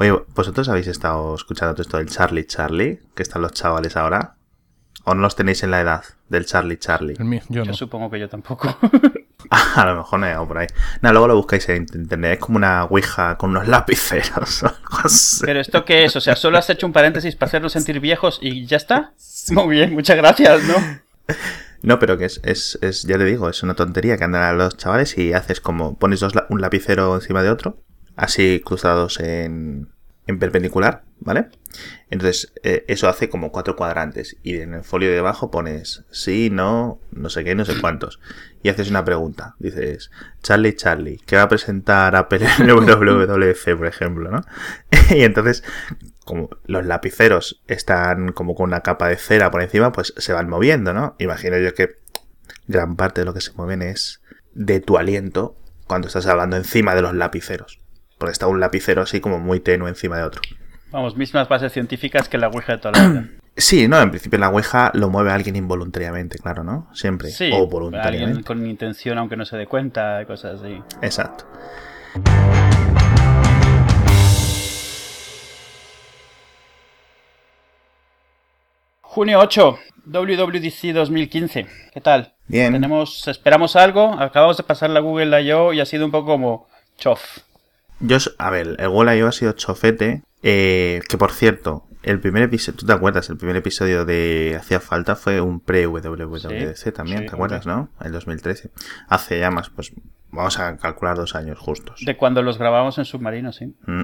Oye, ¿vosotros habéis estado escuchando todo esto del Charlie Charlie? Que están los chavales ahora. ¿O no los tenéis en la edad del Charlie Charlie? El mío, yo Yo no. supongo que yo tampoco. A lo mejor no he por ahí. No, luego lo buscáis en internet. Es como una ouija con unos lapiceros o algo así. Pero esto qué es? O sea, solo has hecho un paréntesis para hacernos sentir viejos y ya está. Muy bien, muchas gracias, ¿no? No, pero que es, es, es, ya te digo, es una tontería que andan a los chavales y haces como pones dos, un lapicero encima de otro, así cruzados en, en perpendicular, ¿vale? Entonces, eh, eso hace como cuatro cuadrantes y en el folio de abajo pones sí, no, no sé qué, no sé cuántos. Y haces una pregunta. Dices, Charlie, Charlie, ¿qué va a presentar Apple en por ejemplo, no? y entonces, como los lapiceros están como con una capa de cera por encima, pues se van moviendo, ¿no? Imagino yo que gran parte de lo que se mueven es de tu aliento cuando estás hablando encima de los lapiceros. Porque está un lapicero así como muy tenue encima de otro. Vamos, mismas bases científicas que la Ouija de toda la vida. Sí, no, en principio la ouija lo mueve alguien involuntariamente, claro, ¿no? Siempre. Sí, o alguien voluntariamente. con intención aunque no se dé cuenta, cosas así. Exacto. Junio 8, WWDC 2015. ¿Qué tal? Bien. Tenemos, esperamos algo. Acabamos de pasar la Google I.O. y ha sido un poco como chof. Yo, a ver, el I.O. ha sido chofete. eh, que por cierto, el primer episodio, ¿tú te acuerdas? El primer episodio de Hacía Falta fue un pre-WWDC Sí, también, sí, ¿te acuerdas, no? El 2013. Hace ya más, pues vamos a calcular dos años justos. De cuando los grabamos en submarino, sí. Mm.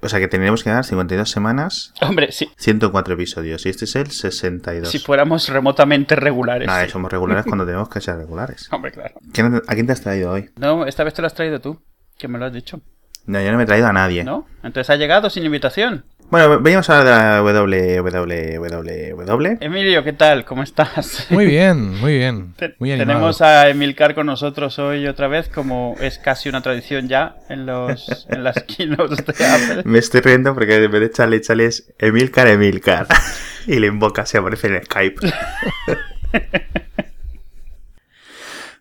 O sea que tendríamos que dar 52 semanas, Hombre, sí. 104 episodios. Y este es el 62. Si fuéramos remotamente regulares. Nada, sí. somos regulares cuando tenemos que ser regulares. Hombre, claro. ¿Quién- ¿A quién te has traído hoy? No, esta vez te lo has traído tú. Que me lo has dicho. No, yo no me he traído a nadie. ¿No? Entonces ha llegado sin invitación. Bueno, veníamos a hablar de la WWW. Emilio, ¿qué tal? ¿Cómo estás? Muy bien, muy bien. Muy animado. Tenemos a Emilcar con nosotros hoy otra vez, como es casi una tradición ya en los en las keynotes de Apple. Me estoy riendo porque en vez de Charlie Charlie es Emilcar Emilcar. y le invoca, se aparece en Skype.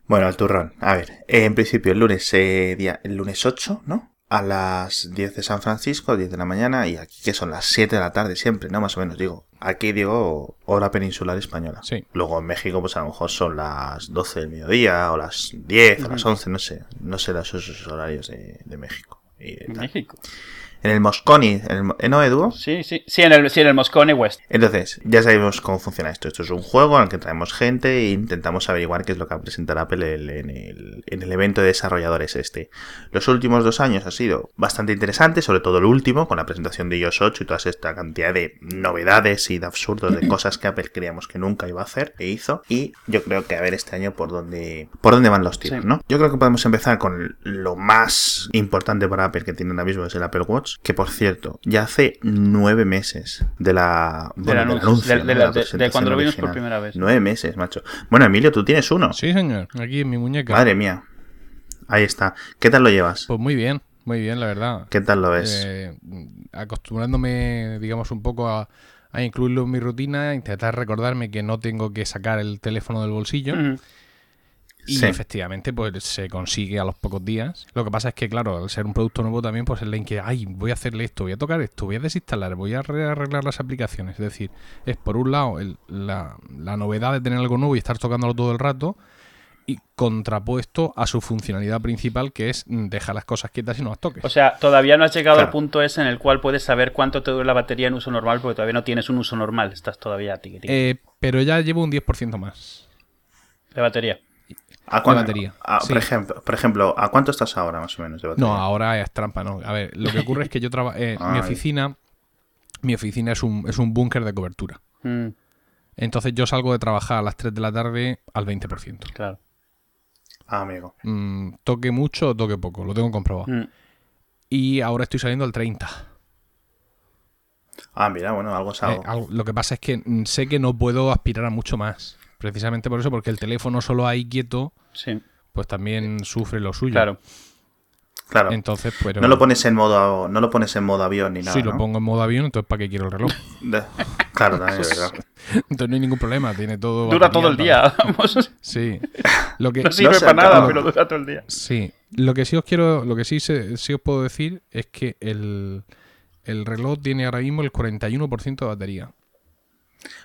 Bueno, el turrón. A ver, eh, en principio el lunes, eh, día, el lunes 8, ¿no? A las 10 de San Francisco, 10 de la mañana, y aquí que son las 7 de la tarde siempre, ¿no? Más o menos, digo. Aquí digo hora peninsular española. Sí. Luego en México, pues a lo mejor son las 12 del mediodía, o las 10, o las 11, no sé. No sé los horarios de, de México. Y de tal. En el Mosconi, en el, ¿eh, ¿no, Edu? Sí, sí, sí, en el, sí, en el Moscone West. Entonces, ya sabemos cómo funciona esto. Esto es un juego en el que traemos gente e intentamos averiguar qué es lo que va a presentar Apple en el, en el evento de desarrolladores este. Los últimos dos años ha sido bastante interesante, sobre todo el último, con la presentación de iOS 8 y toda esta cantidad de novedades y de absurdos de cosas que Apple creíamos que nunca iba a hacer e hizo. Y yo creo que a ver este año por dónde, por dónde van los tiros, Sí. ¿no? Yo creo que podemos empezar con lo más importante para Apple que tiene ahora mismo, es el Apple Watch, que por cierto, ya hace nueve meses de la... bueno, del anuncio, de- ¿no? de la la- de- de presentación cuando lo vimos por primera vez. Nueve meses, macho. Bueno, Emilio, tú tienes uno. Sí, señor. Aquí en mi muñeca. Madre mía. Ahí está. ¿Qué tal lo llevas? Pues muy bien, muy bien, la verdad. ¿Qué tal lo ves? Eh, acostumbrándome, digamos, un poco a, a incluirlo en mi rutina, intentar recordarme que no tengo que sacar el teléfono del bolsillo. Ujú. Y Sí. efectivamente, pues se consigue a los pocos días. Lo que pasa es que, claro, al ser un producto nuevo también, pues es la inquietud, ay, voy a hacerle esto, voy a tocar esto, voy a desinstalar, voy a re- arreglar las aplicaciones. Es decir, es por un lado el- la, la novedad de tener algo nuevo y estar tocándolo todo el rato, y contrapuesto a su funcionalidad principal, que es dejar las cosas quietas y no las toques. O sea, todavía no has llegado Claro. al punto ese en el cual puedes saber cuánto te dura la batería en uso normal, porque todavía no tienes un uso normal. Estás todavía tiqui, tiqui. Eh, pero ya llevo un 10% más. de batería. ¿A de batería, a- sí. por, ejemplo, por ejemplo, ¿a cuánto estás ahora más o menos de batería? No, ahora es trampa, ¿no? A ver, lo que ocurre es que yo trabajo... mi Ay. oficina... Mi oficina es un, es un búnker de cobertura. Mm, Entonces yo salgo de trabajar a las 3 de la tarde al 20%. claro. Ah, amigo. Mm, toque mucho o toque poco, lo tengo comprobado. Mm. Y ahora estoy saliendo al 30. Ah, mira, bueno, algo es Eh, algo. lo que pasa es que sé que no puedo aspirar a mucho más. Precisamente por eso, porque el teléfono solo ahí quieto, Sí, pues también sufre lo suyo. claro. Claro. Entonces, pues. No lo pones en modo, no lo pones en modo avión ni nada. Sí, lo ¿no? pongo en modo avión, entonces ¿para qué quiero el reloj? Claro, también es verdad. Entonces no hay ningún problema, tiene todo. Dura batería todo el día, vamos. Sí. Lo que, No sirve sé, para nada, pero dura todo el día. Sí, lo que sí os quiero, lo que sí, se- sí os puedo decir es que el, el reloj tiene ahora mismo el 41% de batería.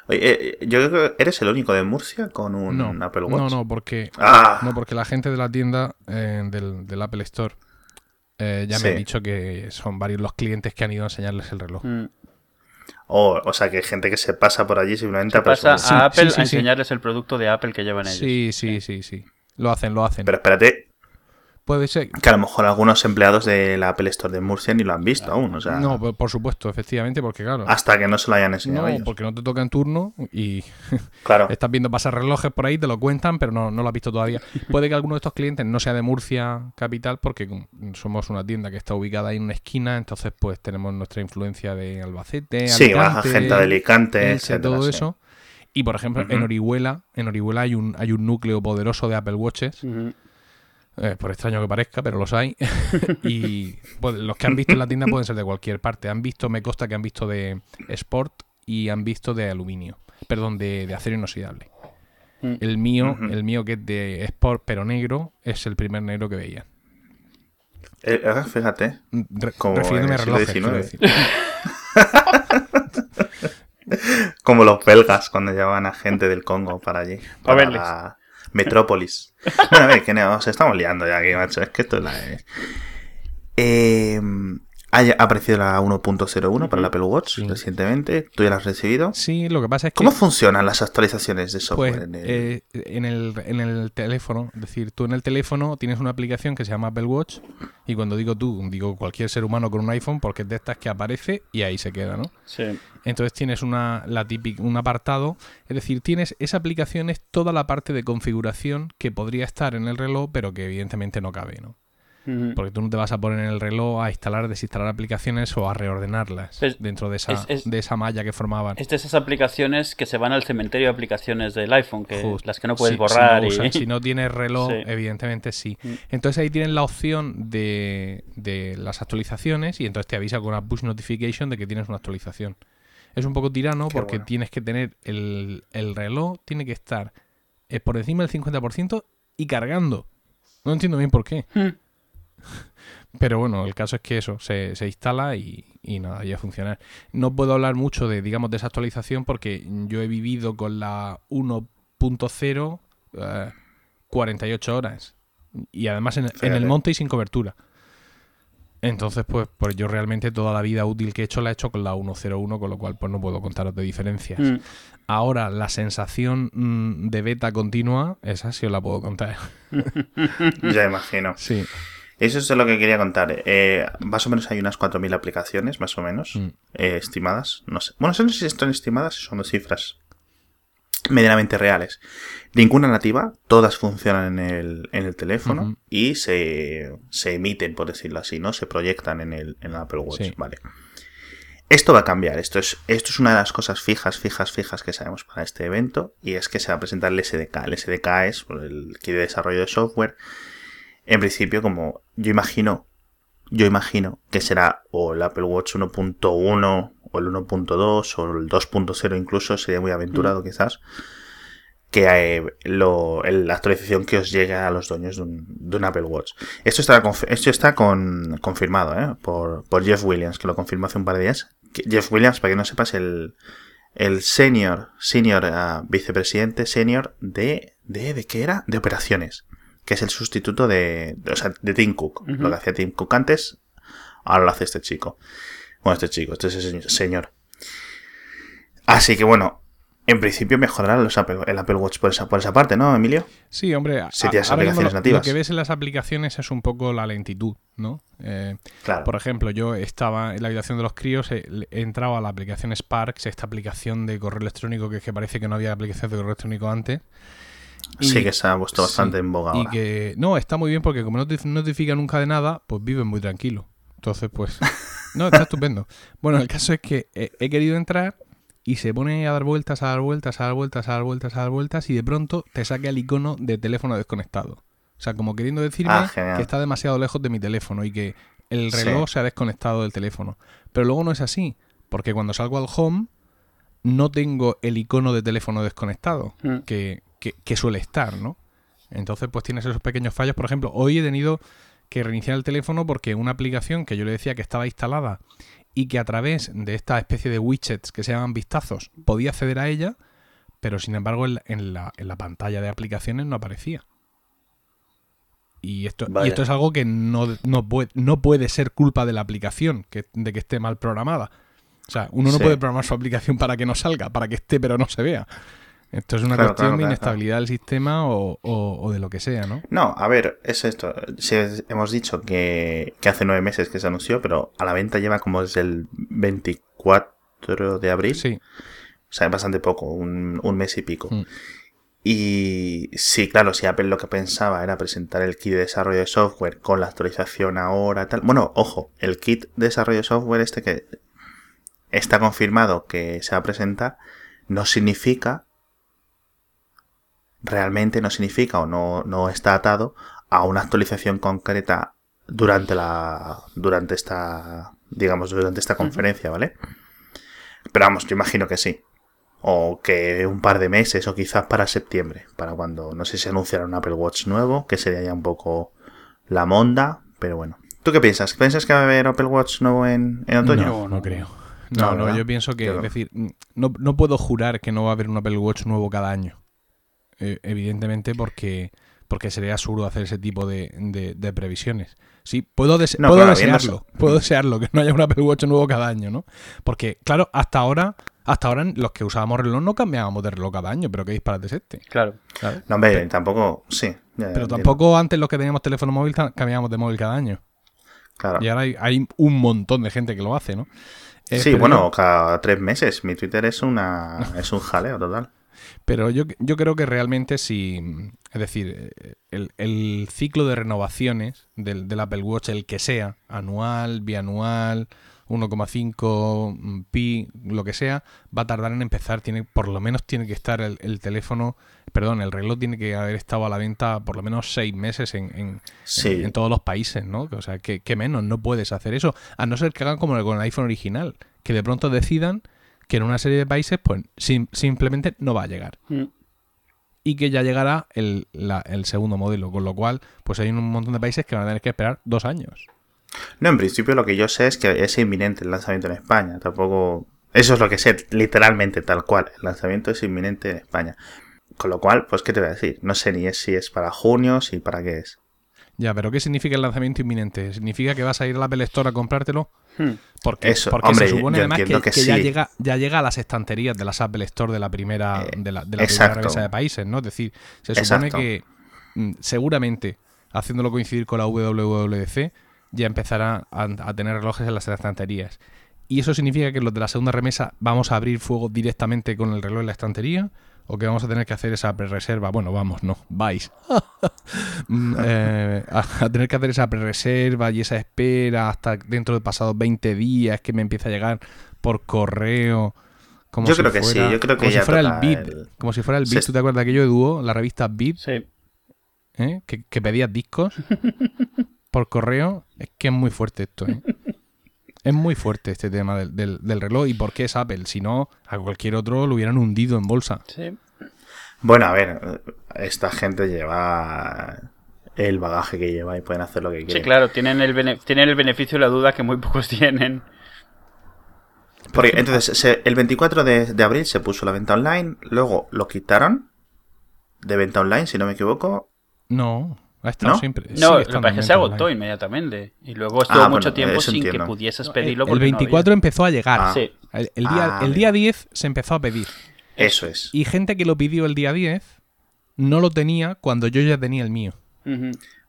Oye, eh, yo creo que eres el único de Murcia con un No, Apple Watch. no, no, porque Ah, no, porque la gente de la tienda eh, del, del Apple Store eh, ya me ha dicho que son varios los clientes que han ido a enseñarles el reloj. Mm. o, o sea, que hay gente que se pasa por allí simplemente a Pasa a Apple sí, sí, a sí. enseñarles el producto de Apple que llevan ellos. Sí, sí, sí, sí. Lo hacen, lo hacen. Pero espérate, Puede ser. que a lo mejor algunos empleados de la Apple Store de Murcia ni lo han visto aún. O sea, No, por, por supuesto, efectivamente, porque claro. hasta que no se lo hayan enseñado No, ellos. porque no te toca en turno y Claro. Estás viendo pasar relojes por ahí, te lo cuentan, pero no, no lo has visto todavía. Puede que alguno de estos clientes no sea de Murcia capital, porque somos una tienda que está ubicada ahí en una esquina, entonces pues tenemos nuestra influencia de Albacete, Sí, Alicante, baja gente de Alicante, etcétera, todo sí. eso. Y por ejemplo, en. Orihuela, en Orihuela hay un, hay un núcleo poderoso de Apple Watches, Ujú. Eh, por extraño que parezca, pero los hay. y pues, los que han visto en la tienda pueden ser de cualquier parte. Han visto, me consta que han visto de Sport y han visto de aluminio, perdón, de, de acero inoxidable. Mm. El mío, el mío que es de Sport pero negro, es el primer negro que veía. Eh, eh, fíjate. Re- Como refiriéndome a relojes, decir. Como los belgas cuando llevaban a gente del Congo para allí. Pa' Para verles. la Metrópolis. Bueno, a ver, que nos estamos liando ya aquí, macho. Es que esto es la... Eh, ha aparecido la 1.01 para el Apple Watch Sí. recientemente. ¿Tú ya la has recibido? Sí, lo que pasa es que ¿Cómo funcionan las actualizaciones de software? pues, en el- eh, en, el, en el teléfono, es decir, tú en el teléfono tienes una aplicación que se llama Apple Watch y cuando digo tú, digo cualquier ser humano con un iPhone porque es de estas que aparece y ahí se queda, ¿no? Sí. Entonces tienes una, la típica, un apartado, es decir, tienes esa aplicación es toda la parte de configuración que podría estar en el reloj, pero que evidentemente no cabe, ¿no? Porque tú no te vas a poner en el reloj a instalar, desinstalar aplicaciones o a reordenarlas Es- dentro de esa, es- es- de esa malla que formaban. Es de esas aplicaciones que se van al cementerio de aplicaciones del iPhone, que las que no puedes Si- borrar. Si no, y... si no tienes reloj, Sí. evidentemente sí. Mm. Entonces ahí tienen la opción de, de las actualizaciones y entonces te avisa con una push notification de que tienes una actualización. Es un poco tirano Qué porque bueno. tienes que tener el, el reloj, tiene que estar eh, por encima del 50% y cargando. No entiendo bien por qué. Mm. Pero bueno, el caso es que eso, se, se instala y, y nada, ya a funcionar. No puedo hablar mucho de, digamos, de esa actualización porque yo he vivido con la 1.0 eh, 48 horas. Y además en, en el monte y sin cobertura. Entonces, pues, pues yo realmente toda la vida útil que he hecho la he hecho con la 1.01, con lo cual pues no puedo contaros de diferencias. Mm. Ahora, la sensación mm, de beta continua, esa sí os la puedo contar. Ya imagino. Sí. Eso es lo que quería contar. Eh, más o menos hay unas 4.000 aplicaciones, más o menos, Mm. eh, estimadas. No sé. Bueno, no sé si están estimadas, son cifras medianamente reales. Ninguna nativa, todas funcionan en el, en el teléfono y se, se emiten, por decirlo así, ¿no? Se proyectan en el, en el Apple Watch. Sí. Vale. Esto va a cambiar. Esto es, esto es una de las cosas fijas, fijas, fijas que sabemos para este evento. Y es que se va a presentar el SDK. El SDK es el kit de desarrollo de software. En principio, como yo imagino, yo imagino que será o el Apple Watch 1.1 o el 1.2 o el 2.0 incluso, sería muy aventurado quizás, que eh, lo- el- la actualización que os llegue a los dueños de un, de un Apple Watch. Esto está, esto está con- confirmado ¿eh? por, por Jeff Williams, que lo confirmó hace un par de días. Jeff Williams, para que no sepas, el, el senior, senior ah, vicepresidente senior de, de, ¿de qué era? De operaciones, que es el sustituto de, o sea, de Tim Cook. Lo que hacía Tim Cook antes, ahora lo hace este chico. Bueno, este chico, este es el señor-. Así que bueno, en principio mejorará los Apple- el Apple Watch por esa, por esa parte, ¿no, Emilio? Sí, hombre, Si tienes ahora aplicaciones lo- nativas. Lo que ves en las aplicaciones es un poco la lentitud, ¿no? Eh, Claro. por ejemplo, yo estaba en la habitación de los críos, he, he entrado a la aplicación Sparks, esta aplicación de correo electrónico que, es que parece que no había aplicación de correo electrónico antes. Y- sí que se ha puesto bastante sí, en boga Y que, no, está muy bien porque como no te notifica nunca de nada, pues vives muy tranquilo. Entonces, pues, no, está estupendo. Bueno, el caso es que he, he querido entrar y se pone a dar vueltas, a dar vueltas, a dar vueltas, a dar vueltas, a dar vueltas y de pronto te saca el icono de teléfono desconectado. O sea, como queriendo decirme Ah, que está demasiado lejos de mi teléfono y que el Sí. reloj se ha desconectado del teléfono. Pero luego no es así, porque cuando salgo al home no tengo el icono de teléfono desconectado, Mm. que, que- que suele estar, ¿no? Entonces, pues tienes esos pequeños fallos. Por ejemplo, hoy he tenido que reiniciar el teléfono porque una aplicación que yo le decía que estaba instalada y que a través de esta especie de widgets que se llaman vistazos podía acceder a ella, pero sin embargo en la, en la- en la pantalla de aplicaciones no aparecía. Y esto, y esto es algo que no, no, puede, no puede ser culpa de la aplicación, que, de que esté mal programada. O sea, uno no Sí. puede programar su aplicación para que no salga, para que esté pero no se vea. Esto es una Claro, cuestión claro, de inestabilidad del sistema o, o- o de lo que sea, ¿no? No, a ver, es esto. Si es- hemos dicho que, que hace nueve meses que se anunció, pero a la venta lleva como desde el 24 de abril. Sí. O sea, es bastante poco, un, un mes y pico. Mm. Y sí, claro, si Apple lo que pensaba era presentar el kit de desarrollo de software con la actualización ahora, tal. Bueno, ojo, el kit de desarrollo de software este que está confirmado que se va a presentar, no significa, realmente no significa o no, no está atado a una actualización concreta durante la, durante esta, digamos, durante esta conferencia, ¿vale? Pero vamos, yo imagino que sí. O que un par de meses, o quizás para septiembre, para cuando, no sé si anunciará un Apple Watch nuevo, que sería ya un poco la monda, pero bueno. ¿Tú qué piensas? ¿Piensas que va a haber Apple Watch nuevo en, en otoño? No, no creo. No, No, yo pienso que, es decir, no, no puedo jurar que no va a haber un Apple Watch nuevo cada año. Eh, evidentemente porque, porque sería absurdo hacer ese tipo de, de- de previsiones. Sí, puedo, dese- No, puedo claro, desearlo, puedo desearlo, que no haya un Apple Watch nuevo cada año, ¿no? Porque, claro, hasta ahora, hasta ahora los que usábamos reloj no cambiábamos de reloj cada año, pero qué disparate es este. Claro. ¿sabes? No, hombre, tampoco, sí. ya, Pero tampoco antes los que teníamos teléfono móvil cambiábamos de móvil cada año. Claro. Y ahora hay, hay un montón de gente que lo hace, ¿no? Eh, Sí, pero bueno, yo- cada tres meses. Mi Twitter es una es un jaleo total. Pero yo, yo creo que realmente si. Es decir, el, el ciclo de renovaciones del, del Apple Watch, el que sea, anual, bianual, 1,5 mm, pi, lo que sea, va a tardar en empezar. Tiene, por lo menos tiene que estar el, el teléfono, perdón, el reloj tiene que haber estado a la venta por lo menos seis meses en, en, Sí. en, en todos los países, ¿no? O sea, que, que menos, no puedes hacer eso. A no ser que hagan como con el iPhone original, que de pronto decidan que en una serie de países, pues sim- simplemente no va a llegar Mm. y que ya llegará el, la- el segundo modelo, con lo cual pues hay un montón de países que van a tener que esperar dos años. No, en principio lo que yo sé es que es inminente el lanzamiento en España. Tampoco. Eso es lo que sé, literalmente, tal cual. El lanzamiento es inminente en España. Con lo cual, pues, ¿qué te voy a decir? No sé ni es si es para junio, si para qué es. Ya, pero ¿qué significa el lanzamiento inminente? ¿Significa que vas a ir a la Apple Store a comprártelo? Hmm. Porque, Eso, porque hombre, se supone además que, ya, llega, ya llega a las estanterías de las Apple Store de la primera, Eh, de la, de la primera de países, ¿no? Es decir, se supone Exacto. que mm, seguramente, haciéndolo coincidir con la WWDC, ya empezará a, a tener relojes en las estanterías. ¿Y eso significa que los de la segunda remesa vamos a abrir fuego directamente con el reloj en la estantería? ¿O que vamos a tener que hacer esa pre-reserva? Bueno, vamos, no, vais. Eh, a, a tener que hacer esa pre-reserva y esa espera hasta dentro de pasados 20 días que me empieza a llegar por correo. Como Yo si creo que sí, fuera- yo creo que como si fuera el el- Como si fuera el est- ¿Tú te acuerdas de aquello de Dúo? La revista Bit, Sí. ¿eh? que, que pedías discos por correo. Es que es muy fuerte esto, ¿eh? Es muy fuerte este tema del, del- del reloj. ¿Y por qué es Apple? Si no, a cualquier otro lo hubieran hundido en bolsa. Sí. Bueno, a ver, esta gente lleva el bagaje que lleva y pueden hacer lo que quieren. Sí, claro, tienen el, bene- tienen el beneficio de la duda que muy pocos tienen. Porque, entonces, se- el 24 de, de abril se puso la venta online, luego lo quitaron de venta online, si no me equivoco. No, ha estado ¿No? siempre. No, sigue lo que estando pasa es en que se agotó online. inmediatamente. Y luego estuvo Ah, mucho bueno, tiempo sin entiendo. que pudieses El- pedirlo. El, no 24 había. empezó a llegar. Ah. Sí. El, el día, Ah, el día bien. 10 se empezó a pedir. Eso es. Y gente que lo pidió el día 10 no lo tenía cuando yo ya tenía el mío.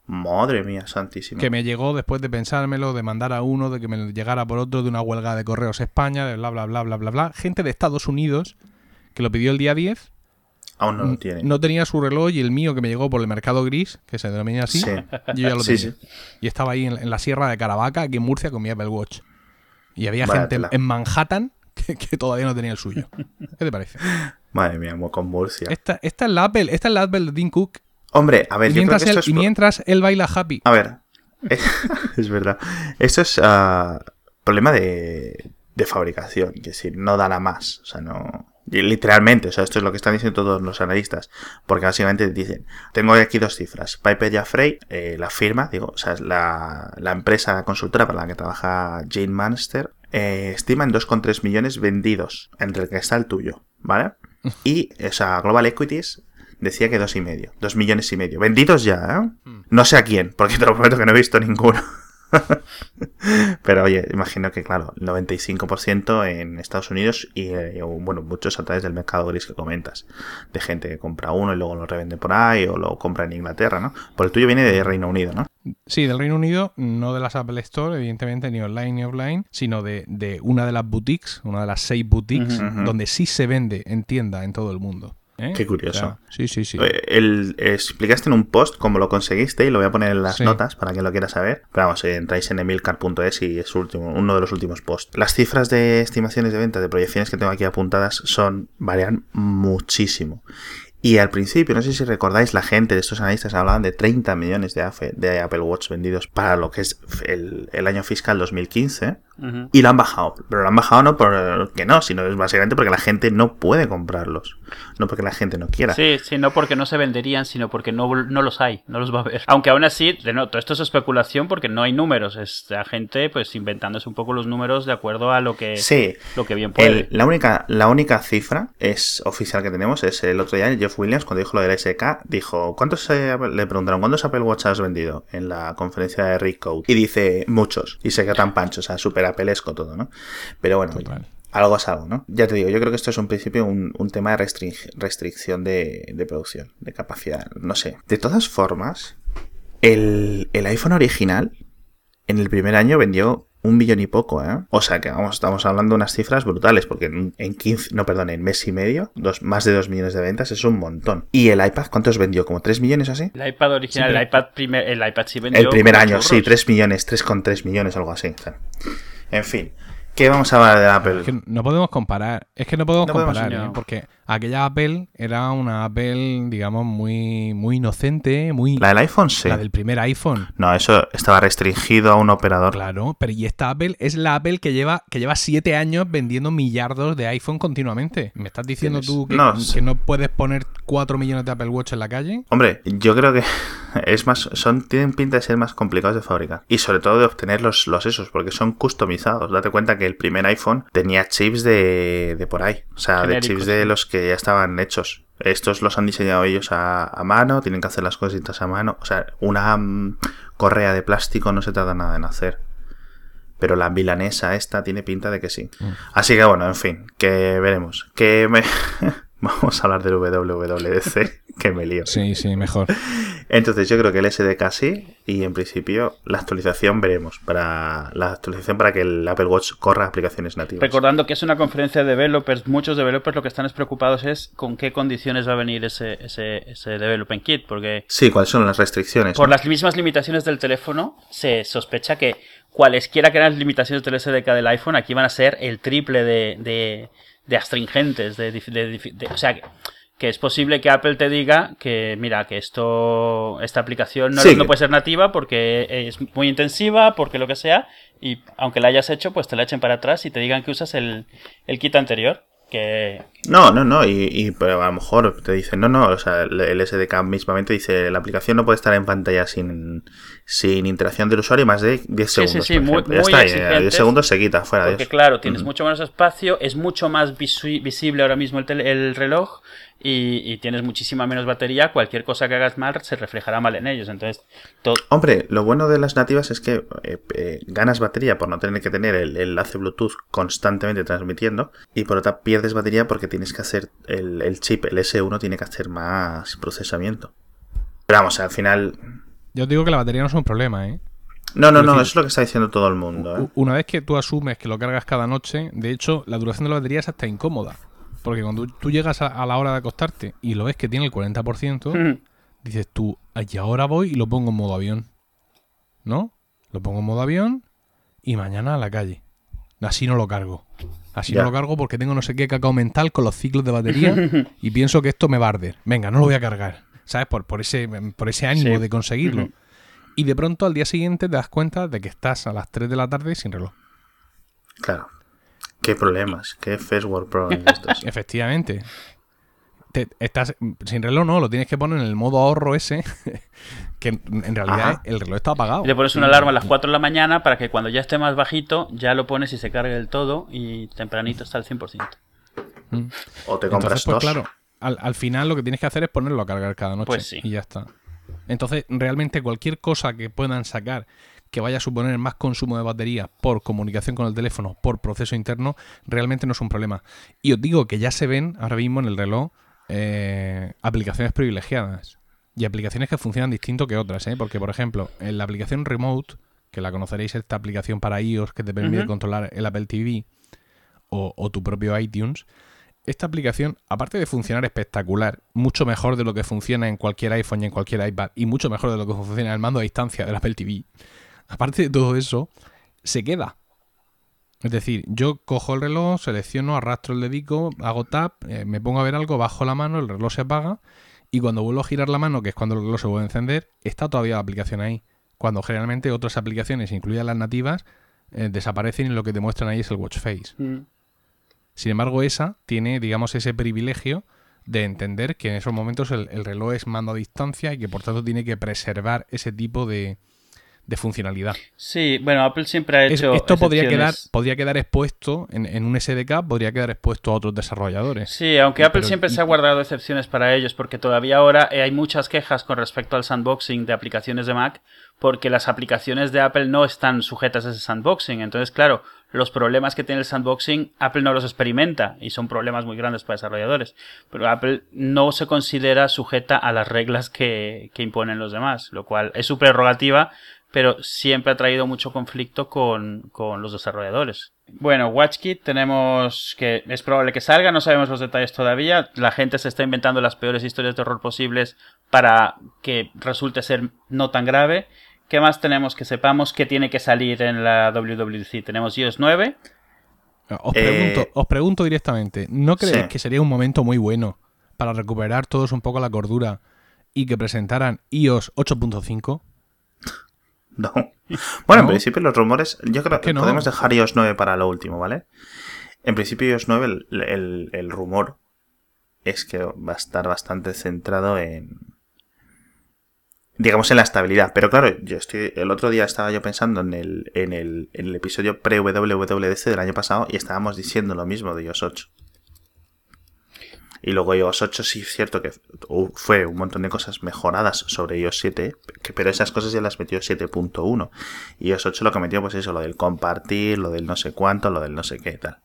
Madre mía, santísima. Que me llegó después de pensármelo, de mandar a uno, de que me llegara por otro, de una huelga de correos España, de bla, bla, bla, bla, bla, bla. Gente de Estados Unidos que lo pidió el día 10, Aún no lo tiene. no tenía su reloj y el mío que me llegó por el mercado gris, que se denomina así, Sí. yo ya lo Sí, tenía. sí. Y estaba ahí en, en la sierra de Caravaca, aquí en Murcia, con mi Apple Watch. Y había Vaya gente en- tela. en Manhattan que, que todavía no tenía el suyo. ¿Qué te parece? Madre mía, con Murcia. Esta, esta es la Apple, esta es la Apple de Tim Cook. Hombre, a ver, Y yo creo mientras, que esto él, es... y mientras él baila happy. A ver, es verdad. Esto es ah, problema de, de fabricación, que es decir, no dará más. O sea, no. Literalmente, o sea, esto es lo que están diciendo todos los analistas. Porque básicamente dicen: Tengo aquí dos cifras. Piper Jaffray, eh, la firma, digo, o sea, es la, la empresa consultora para la que trabaja Jane Manster, eh, estima en 2,3 millones vendidos, entre el que está el tuyo, ¿vale? Y, o sea, Global Equities decía que dos y medio, dos millones y medio. Vendidos ya, ¿eh? No sé a quién, porque te lo prometo que no he visto ninguno. Pero oye, imagino que claro, el 95% en Estados Unidos y eh, bueno, muchos a través del mercado gris que comentas. De gente que compra uno y luego lo revende por ahí o lo compra en Inglaterra, ¿no? Por el tuyo viene de Reino Unido, ¿no? Sí, del Reino Unido, no de las Apple Store, evidentemente, ni online ni offline, sino de, de una de las boutiques, una de las seis boutiques, donde sí se vende en tienda en todo el mundo. ¿Eh? Qué curioso. O sea, sí, sí, sí. Eh, El, explicaste en un post cómo lo conseguiste y lo voy a poner en las Sí. notas para quien lo quiera saber. Pero vamos, eh, entráis en emilcar.es y es último, uno de los últimos posts. Las cifras de estimaciones de venta de proyecciones que tengo aquí apuntadas son varían muchísimo. Y al principio, no sé si recordáis, la gente de estos analistas hablaban de 30 millones de, AFE de Apple Watch vendidos para lo que es el, el año fiscal 2015. Y lo han bajado. Pero lo han bajado no porque no, sino es básicamente porque la gente no puede comprarlos. No porque la gente no quiera. Sí, sí, no porque no se venderían, sino porque no, no los hay, no los va a haber. Aunque aún así, de nuevo, todo esto es especulación porque no hay números. Es la gente pues inventándose un poco los números de acuerdo a lo que, Sí, lo que bien puede. El- la, única, la única cifra es oficial que tenemos es el otro día Jeff Williams cuando dijo lo del SK dijo ¿cuántos eh, le preguntaron cuántos Apple Watch has vendido en la conferencia de Rick Code y dice muchos y se queda tan pancho o sea super apelesco todo ¿no? pero bueno Total. algo es algo ¿no? ya te digo yo creo que esto es un principio un, un tema de restring- restricción de, de producción de capacidad no sé de todas formas el, el iPhone original en el primer año vendió un billón y poco, ¿eh? O sea que vamos, estamos hablando de unas cifras brutales, porque en, en 15, no, perdón, en mes y medio, dos, más de 2 millones de ventas es un montón. ¿Y el iPad cuántos vendió? ¿Como 3 millones o así? El iPad original, Sí, el iPad primer, el iPad sí vendió El primer año, sí, churros. 3 millones, 3,3 millones, algo así. o sea. En fin, ¿qué vamos a hablar de Apple? Es que no podemos comparar. Es que no podemos No comparar. ¿eh? porque aquella Apple era una Apple, digamos, muy, muy inocente, muy... La del iPhone, sí. la del primer iPhone. No, eso estaba restringido a un operador. Claro, pero y esta Apple es la Apple que lleva que lleva siete años vendiendo millardos de iPhone continuamente. ¿Me estás diciendo Tienes- tú que no, que sí. no puedes poner cuatro millones de Apple Watch en la calle? Hombre, yo creo que es más, son, tienen pinta de ser más complicados de fabricar. Y sobre todo de obtener los, los esos, porque son customizados. Date cuenta que el primer iPhone tenía chips de, de por ahí. O sea, de chips de los que ya estaban hechos. Estos los han diseñado ellos a, a mano, tienen que hacer las cositas a mano. O sea, una mm, correa de plástico no se trata nada en hacer. Pero la milanesa esta tiene pinta de que sí. Así que bueno, en fin, que veremos. Que me... Vamos a hablar del WWDC, que me lío. Sí, sí, mejor. Entonces yo creo que el SDK sí y en principio la actualización veremos para la actualización para que el Apple Watch corra aplicaciones nativas. Recordando que es una conferencia de developers, muchos developers lo que están es preocupados es con qué condiciones va a venir ese, ese, ese development kit, porque Sí, ¿cuáles son las restricciones? por no? las mismas limitaciones del teléfono se sospecha que cualesquiera que eran las limitaciones del SDK del iPhone aquí van a ser el triple de, de, de astringentes, de, de de- o sea, que, que es posible que Apple te diga que mira que esto esta aplicación no, Sí. no puede ser nativa porque es muy intensiva, porque lo que sea, y aunque la hayas hecho, pues te la echen para atrás y te digan que usas el, el kit anterior, que No, no, no, y, y pero a lo mejor te dicen, no, no, o sea, el, SDK mismamente dice, la aplicación no puede estar en pantalla sin, sin interacción del usuario más de 10 Sí, sí, segundos. sí, por muy- ejemplo. Ya muy está, exigentes, 10 segundos se quita, fuera Porque Dios. claro, tienes mucho menos espacio, es mucho más visu- visible ahora mismo el, el reloj y, y tienes muchísima menos batería. Cualquier cosa que hagas mal se reflejará mal en ellos. Entonces, to- Hombre, lo bueno de las nativas es que eh, eh, ganas batería por no tener que tener el, enlace Bluetooth constantemente transmitiendo y por otra pierdes batería porque tienes que hacer el, el chip, el S1 tiene que hacer más procesamiento. Pero vamos, al final... Yo digo que la batería no es un problema, ¿eh? No, no, no, eso es lo que está diciendo todo el mundo. ¿eh? Una vez que tú asumes que lo cargas cada noche, de hecho, la duración de la batería es hasta incómoda. Porque cuando tú llegas a, a la hora de acostarte y lo ves que tiene el 40%, dices tú, "Ay, y ahora voy y lo pongo en modo avión. ¿No? Lo pongo en modo avión y mañana a la calle. Así no lo cargo. Así no lo cargo porque tengo no sé qué cacao mental con los ciclos de batería y pienso que esto me va a arder. Venga, no lo voy a cargar. ¿sabes? Por, por, ese, por ese ánimo Sí. de conseguirlo. Y de pronto al día siguiente te das cuenta de que estás a las 3 de la tarde sin reloj. Claro. Qué problemas. Qué first world problems estos. Efectivamente. Te- estás sin reloj, no, lo tienes que poner en el modo ahorro ese, que en, en realidad Ajá. el reloj está apagado. Y le pones una alarma a las 4 de la mañana para que cuando ya esté más bajito, ya lo pones y se cargue del todo y tempranito está al 100%. Mm. O te Entonces, compras pues dos. claro, al, al final lo que tienes que hacer es ponerlo a cargar cada noche. Pues sí. Y ya está. Entonces, realmente cualquier cosa que puedan sacar que vaya a suponer más consumo de batería por comunicación con el teléfono, por proceso interno, realmente no es un problema. Y os digo que ya se ven ahora mismo en el reloj eh, aplicaciones privilegiadas. Y aplicaciones que funcionan distinto que otras, ¿eh? Porque, por ejemplo, en la aplicación Remote, que la conoceréis, esta aplicación para iOS que te permite controlar el Apple TV o, o tu propio iTunes, esta aplicación, aparte de funcionar espectacular, mucho mejor de lo que funciona en cualquier iPhone y en cualquier iPad, y mucho mejor de lo que funciona en el mando a distancia del Apple TV, aparte de todo eso, se queda. Es decir, yo cojo el reloj, selecciono, arrastro el dedico, hago tap, eh, me pongo a ver algo, bajo la mano, el reloj se apaga, y cuando vuelvo a girar la mano, que es cuando el reloj se vuelve a encender, está todavía la aplicación ahí. Cuando generalmente otras aplicaciones, incluidas las nativas, eh, desaparecen y lo que te muestran ahí es el watch face. Mm. Sin embargo, esa tiene, digamos, ese privilegio de entender que en esos momentos el, el reloj es mando a distancia y que por tanto tiene que preservar ese tipo de, de funcionalidad. Sí, bueno, Apple siempre ha Es- hecho. esto podría quedar, podría quedar expuesto en, en un SDK, podría quedar expuesto a otros desarrolladores. Sí, aunque Apple Pero- siempre se ha guardado excepciones para ellos, porque todavía ahora eh, hay muchas quejas con respecto al sandboxing de aplicaciones de Mac, porque las aplicaciones de Apple no están sujetas a ese sandboxing. Entonces, claro, los problemas que tiene el sandboxing, Apple no los experimenta y son problemas muy grandes para desarrolladores. Pero Apple no se considera sujeta a las reglas que, que imponen los demás, lo cual es su prerrogativa, pero siempre ha traído mucho conflicto con, con los desarrolladores. Bueno, WatchKit tenemos que es probable que salga, no sabemos los detalles todavía. La gente se está inventando las peores historias de terror posibles para que resulte ser no tan grave. ¿Qué más tenemos que sepamos que tiene que salir en la WWDC? Tenemos iOS 9. Os Eh, pregunto, os pregunto directamente, ¿no creéis sí. que sería un momento muy bueno para recuperar todos un poco la cordura y que presentaran iOS 8.5? No. Bueno, en principio los rumores, yo creo que que no? podemos dejar iOS 9 para lo último, ¿vale? En principio iOS 9, el, el- el rumor es que va a estar bastante centrado en, digamos, en la estabilidad. Pero claro, yo estoy, el otro día estaba yo pensando en el, en el, en el episodio pre-WWDC del año pasado y estábamos diciendo lo mismo de iOS 8. Y luego iOS 8 sí es cierto que fue un montón de cosas mejoradas sobre iOS 7, que- pero esas cosas ya las metió 7.1. Y iOS 8 lo que metió pues eso, lo del compartir, lo del no sé cuánto, lo del no sé qué tal.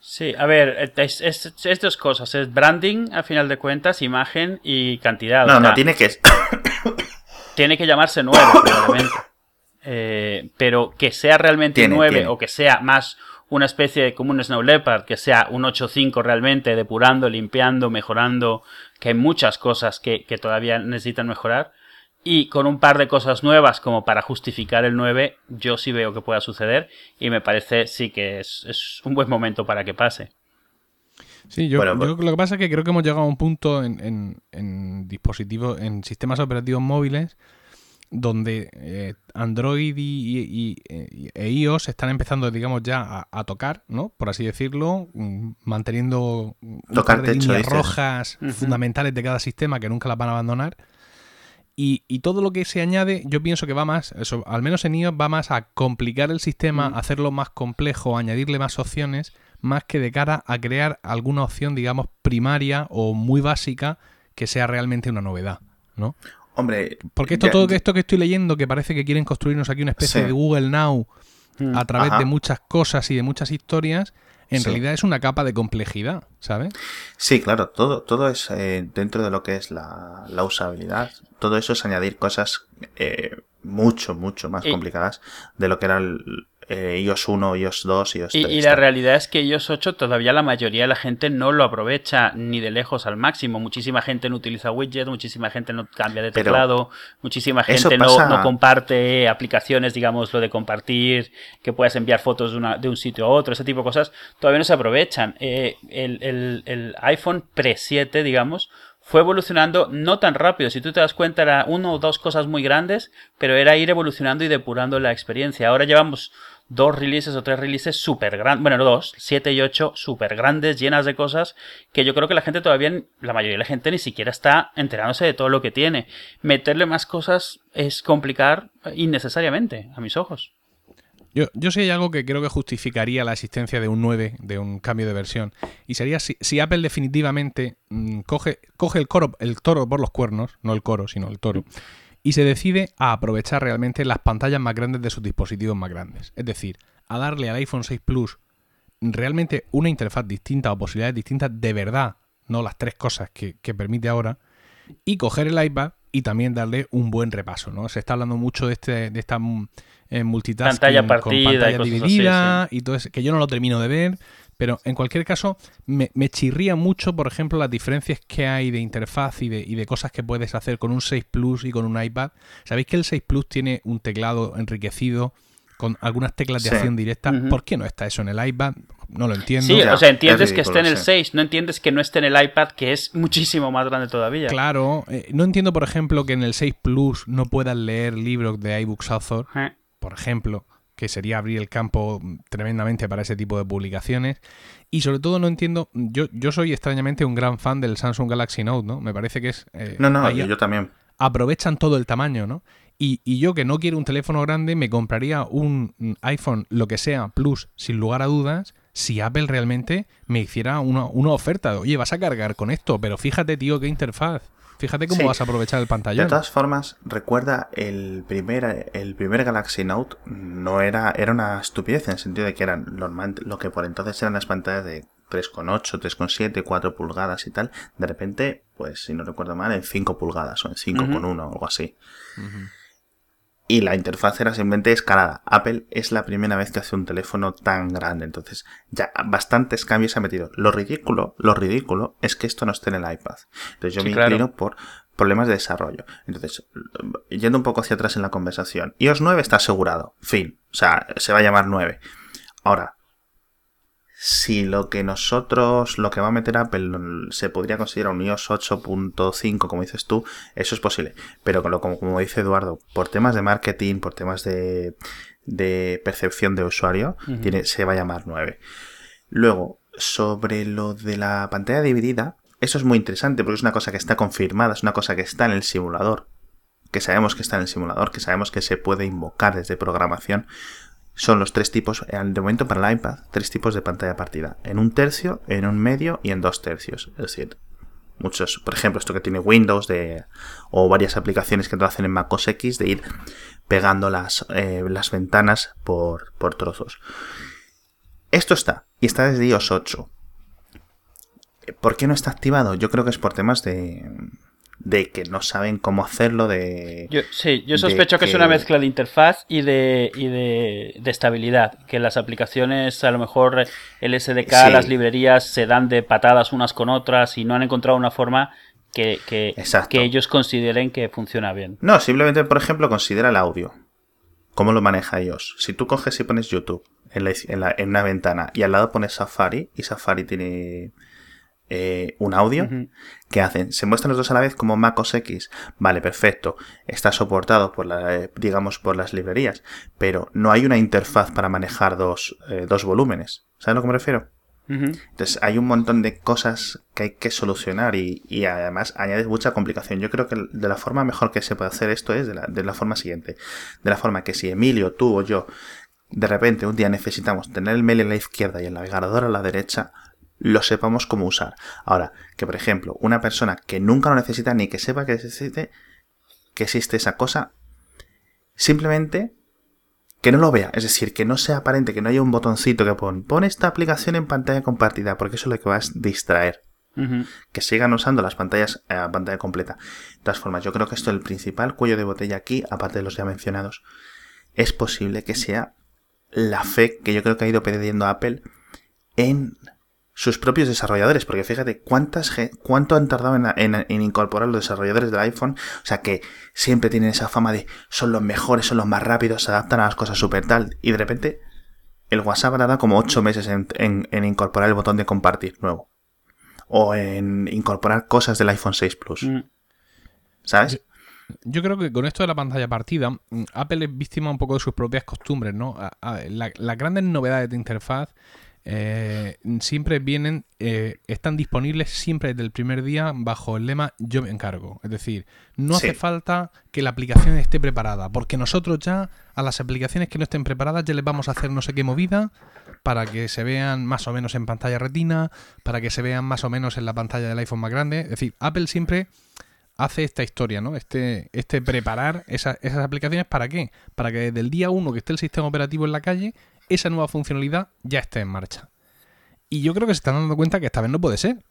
Sí, a ver, es, es- es dos cosas. Es branding, al final de cuentas, imagen y cantidad. o No, no, tiene que... tiene que llamarse 9, probablemente. Eh, pero que sea realmente Tiene, 9 tiene. o que sea más una especie de como un Snow Leopard, que sea un 8.5 realmente, depurando, limpiando, mejorando, que hay muchas cosas que, que todavía necesitan mejorar. Y con un par de cosas nuevas como para justificar el 9, yo sí veo que pueda suceder y me parece sí que es, es un buen momento para que pase. Sí, yo, Bueno, yo lo que pasa es que creo que hemos llegado a un punto en, en- en dispositivos, en sistemas operativos móviles, donde eh, Android y, y- y- e iOS están empezando, digamos, ya a, a tocar, ¿no? Por así decirlo, mm, manteniendo Tocar par de techo, líneas dices. rojas fundamentales de cada sistema que nunca las van a abandonar. Y, y todo lo que se añade, yo pienso que va más, eso, al menos en iOS, va más a complicar el sistema, hacerlo más complejo, añadirle más opciones, más que de cara a crear alguna opción, digamos, primaria o muy básica que sea realmente una novedad, ¿no? Hombre... Porque esto, ya- todo esto que estoy leyendo, que parece que quieren construirnos aquí una especie Sí. de Google Now Mm. a través Ajá. de muchas cosas y de muchas historias, en Sí. realidad es una capa de complejidad, ¿sabes? Sí, claro, todo, todo es eh, dentro de lo que es la, la usabilidad. Todo eso es añadir cosas eh, mucho, mucho más complicadas de lo que era el eh, iOS 1, iOS 2, iOS Y, 3. y la realidad es que iOS 8 todavía la mayoría de la gente no lo aprovecha ni de lejos al máximo. Muchísima gente no utiliza widgets, muchísima gente no cambia de Pero teclado, muchísima gente no, pasa- no comparte aplicaciones, digamos, lo de compartir, que puedas enviar fotos de, una- de un sitio a otro, ese tipo de cosas, todavía no se aprovechan. Eh, el, el- el iPhone Pre 7, digamos, fue evolucionando no tan rápido. Si tú te das cuenta, era uno o dos cosas muy grandes, pero era ir evolucionando y depurando la experiencia. Ahora llevamos dos releases o tres releases súper grandes, bueno, dos, siete y ocho súper grandes, llenas de cosas que yo creo que la gente todavía, la mayoría de la gente ni siquiera está enterándose de todo lo que tiene. Meterle más cosas es complicar innecesariamente, a mis ojos. Yo, yo sí hay algo que creo que justificaría la existencia de un 9, de un cambio de versión. Y sería si, si Apple definitivamente mm, coge, coge el, coro, el toro por los cuernos, no el coro, sino el toro, y se decide a aprovechar realmente las pantallas más grandes de sus dispositivos más grandes. Es decir, a darle al iPhone 6 Plus realmente una interfaz distinta o posibilidades distintas de verdad, no las tres cosas que, que permite ahora, y coger el iPad y también darle un buen repaso, ¿no? Se está hablando mucho de, este, de esta mm, eh, multitasking Pantalla partida con pantalla y cosas así, dividida y todo eso, que yo no lo termino de ver, pero en cualquier caso me, me chirría mucho, por ejemplo, las diferencias que hay de interfaz y de, y de cosas que puedes hacer con un 6 Plus y con un iPad. ¿Sabéis que el 6 Plus tiene un teclado enriquecido con algunas teclas de Sí. acción directa? ¿Por qué no está eso en el iPad? No lo entiendo. Sí, Ya, o sea, entiendes es que esté en el ridículo, sí. 6, no entiendes que no esté en el iPad, que es muchísimo más grande todavía. Claro, eh, no entiendo, por ejemplo, que en el 6 Plus no puedas leer libros de iBooks Author, Eh. por ejemplo, que sería abrir el campo tremendamente para ese tipo de publicaciones. Y sobre todo no entiendo, yo, yo soy extrañamente un gran fan del Samsung Galaxy Note, ¿no? Me parece que es... eh, No, no, yo, yo también. aprovechan todo el tamaño, ¿no? Y, y yo que no quiero un teléfono grande, me compraría un iPhone, lo que sea, Plus, sin lugar a dudas, si Apple realmente me hiciera una, una oferta. Oye, vas a cargar con esto, pero fíjate, tío, qué interfaz. Fíjate cómo Sí. vas a aprovechar el De pantallón. todas formas, recuerda el primer, el primer Galaxy Note no era, era una estupidez en el sentido de que eran normal, lo que por entonces eran las pantallas de 3,8, 3,7, 4 pulgadas y tal. De repente, pues si no recuerdo mal, en 5 pulgadas o en 5,1 o algo así. Y la interfaz era simplemente escalada. Apple es la primera vez que hace un teléfono tan grande. Entonces, ya bastantes cambios ha metido. Lo ridículo, lo ridículo es que esto no esté en el iPad. Entonces yo Sí, me claro. inclino por problemas de desarrollo. Entonces, yendo un poco hacia atrás en la conversación. iOS 9 está asegurado. Fin. O sea, se va a llamar 9. Ahora, si lo que nosotros, lo que va a meter Apple se podría considerar un iOS 8.5, como dices tú, eso es posible. Pero como, como dice Eduardo, por temas de marketing, por temas de, de percepción de usuario, tiene, se va a llamar 9. Luego, sobre lo de la pantalla dividida, eso es muy interesante porque es una cosa que está confirmada, es una cosa que está en el simulador, que sabemos que está en el simulador, que sabemos que se puede invocar desde programación. Son los tres tipos, eh, de momento para el iPad, tres tipos de pantalla partida. En un tercio, en un medio y en dos tercios. Es decir, muchos, por ejemplo, esto que tiene Windows de, o varias aplicaciones que te lo hacen en Mac OS X de ir pegando las, eh, las ventanas por, por trozos. Esto está, y está desde iOS 8. ¿Por qué no está activado? Yo creo que es por temas de, de que no saben cómo hacerlo, de... Yo, sí, yo sospecho que... es una mezcla de interfaz y de, y de, de estabilidad. Que las aplicaciones, a lo mejor el SDK, Sí. las librerías se dan de patadas unas con otras y no han encontrado una forma que, que, que ellos consideren que funciona bien. No, simplemente, por ejemplo, considera el audio. ¿Cómo lo maneja iOS? Si tú coges y pones YouTube en, la- en la- en una ventana y al lado pones Safari y Safari tiene eh, un audio. ¿Qué hacen? Se muestran los dos a la vez como Mac OS X. Vale, perfecto. Está soportado por la, eh, digamos, por las librerías, pero no hay una interfaz para manejar dos, eh, dos volúmenes. ¿Sabes a lo que me refiero? Entonces hay un montón de cosas que hay que solucionar y, y además añades mucha complicación. Yo creo que de la forma mejor que se puede hacer esto es de la, de la forma siguiente. De la forma que si Emilio, tú o yo, de repente un día necesitamos tener el mail en la izquierda y el navegador a la derecha, lo sepamos cómo usar. Ahora, que por ejemplo, una persona que nunca lo necesita ni que sepa que necesite, que existe esa cosa, simplemente que no lo vea, es decir, que no sea aparente, que no haya un botoncito que pon, pon esta aplicación en pantalla compartida, porque eso es lo que va a distraer. Que sigan usando las pantallas eh, a pantalla completa. De todas formas, yo creo que esto es el principal cuello de botella aquí, aparte de los ya mencionados, es posible que sea la fe que yo creo que ha ido perdiendo Apple en sus propios desarrolladores, porque fíjate cuántas cuánto han tardado en, en- en incorporar los desarrolladores del iPhone, o sea que siempre tienen esa fama de son los mejores, son los más rápidos, se adaptan a las cosas súper tal, y de repente el WhatsApp ha dado como 8 meses en, incorporar el botón de compartir nuevo. o en incorporar cosas del iPhone 6 Plus. Mm. ¿Sabes? Yo creo que con esto de la pantalla partida, mm, Apple es víctima un poco de sus propias costumbres, ¿no? La- grandes novedades de interfaz eh, siempre vienen, eh, están disponibles siempre desde el primer día bajo el lema yo me encargo. Es decir, no Sí. hace falta que la aplicación esté preparada, porque nosotros ya a las aplicaciones que no estén preparadas ya les vamos a hacer no sé qué movida para que se vean más o menos en pantalla retina, para que se vean más o menos en la pantalla del iPhone más grande. Es decir, Apple siempre hace esta historia, ¿no? Este, este preparar esa- esas aplicaciones para qué? Para que desde el día uno que esté el sistema operativo en la calle, esa nueva funcionalidad ya esté en marcha. Y yo creo que se están dando cuenta que esta vez no puede ser.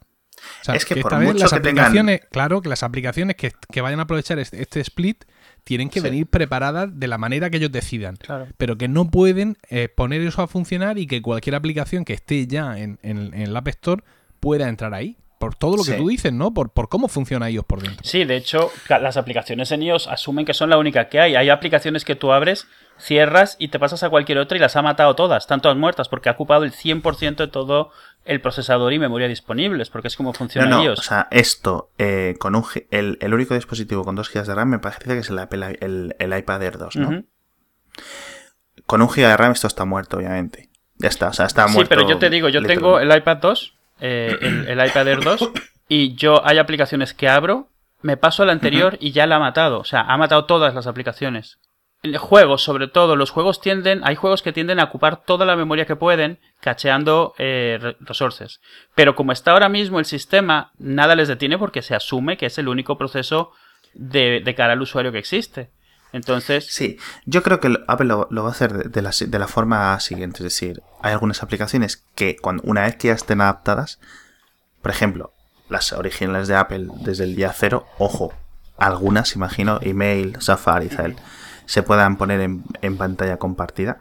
O sea, Es que por esta vez mucho las que tengan- aplicaciones, claro, que las aplicaciones que, que vayan a aprovechar este, este split tienen que Sí. venir preparadas de la manera que ellos decidan. Claro. Pero que no pueden eh, poner eso a funcionar y que cualquier aplicación que esté ya en, en- en el App Store pueda entrar ahí. Por todo lo que Sí. tú dices, ¿no? Por, por cómo funciona iOS por dentro. Sí, de hecho, las aplicaciones en iOS asumen que son la única que hay. Hay aplicaciones que tú abres, cierras y te pasas a cualquier otra y las ha matado todas, están todas muertas, porque ha ocupado el 100% de todo el procesador y memoria disponibles, porque es como funciona no, iOS. o sea, esto, eh, con un, el, el único dispositivo con 2 GB de RAM me parece que es el, Apple- el, el iPad Air 2, ¿no? Con un GB de RAM esto está muerto, obviamente. Ya está, o sea, está Sí, muerto. pero yo te digo, yo tengo el iPad 2, eh, el, el iPad Air 2, y yo hay aplicaciones que abro, me paso a la anterior y ya la ha matado. O sea, ha matado todas las aplicaciones. Juegos, sobre todo, los juegos tienden, hay juegos que tienden a ocupar toda la memoria que pueden, cacheando eh, re- resources. Pero como está ahora mismo el sistema, nada les detiene porque se asume que es el único proceso de, de cara al usuario que existe. Entonces, Sí, yo creo que Apple lo, va a hacer de, la, forma siguiente. Es decir, hay algunas aplicaciones que cuando, una vez que ya estén adaptadas, por ejemplo, las originales de Apple desde el día cero, ojo, algunas, imagino, email, Safari, Zelle, se puedan poner en, en pantalla compartida.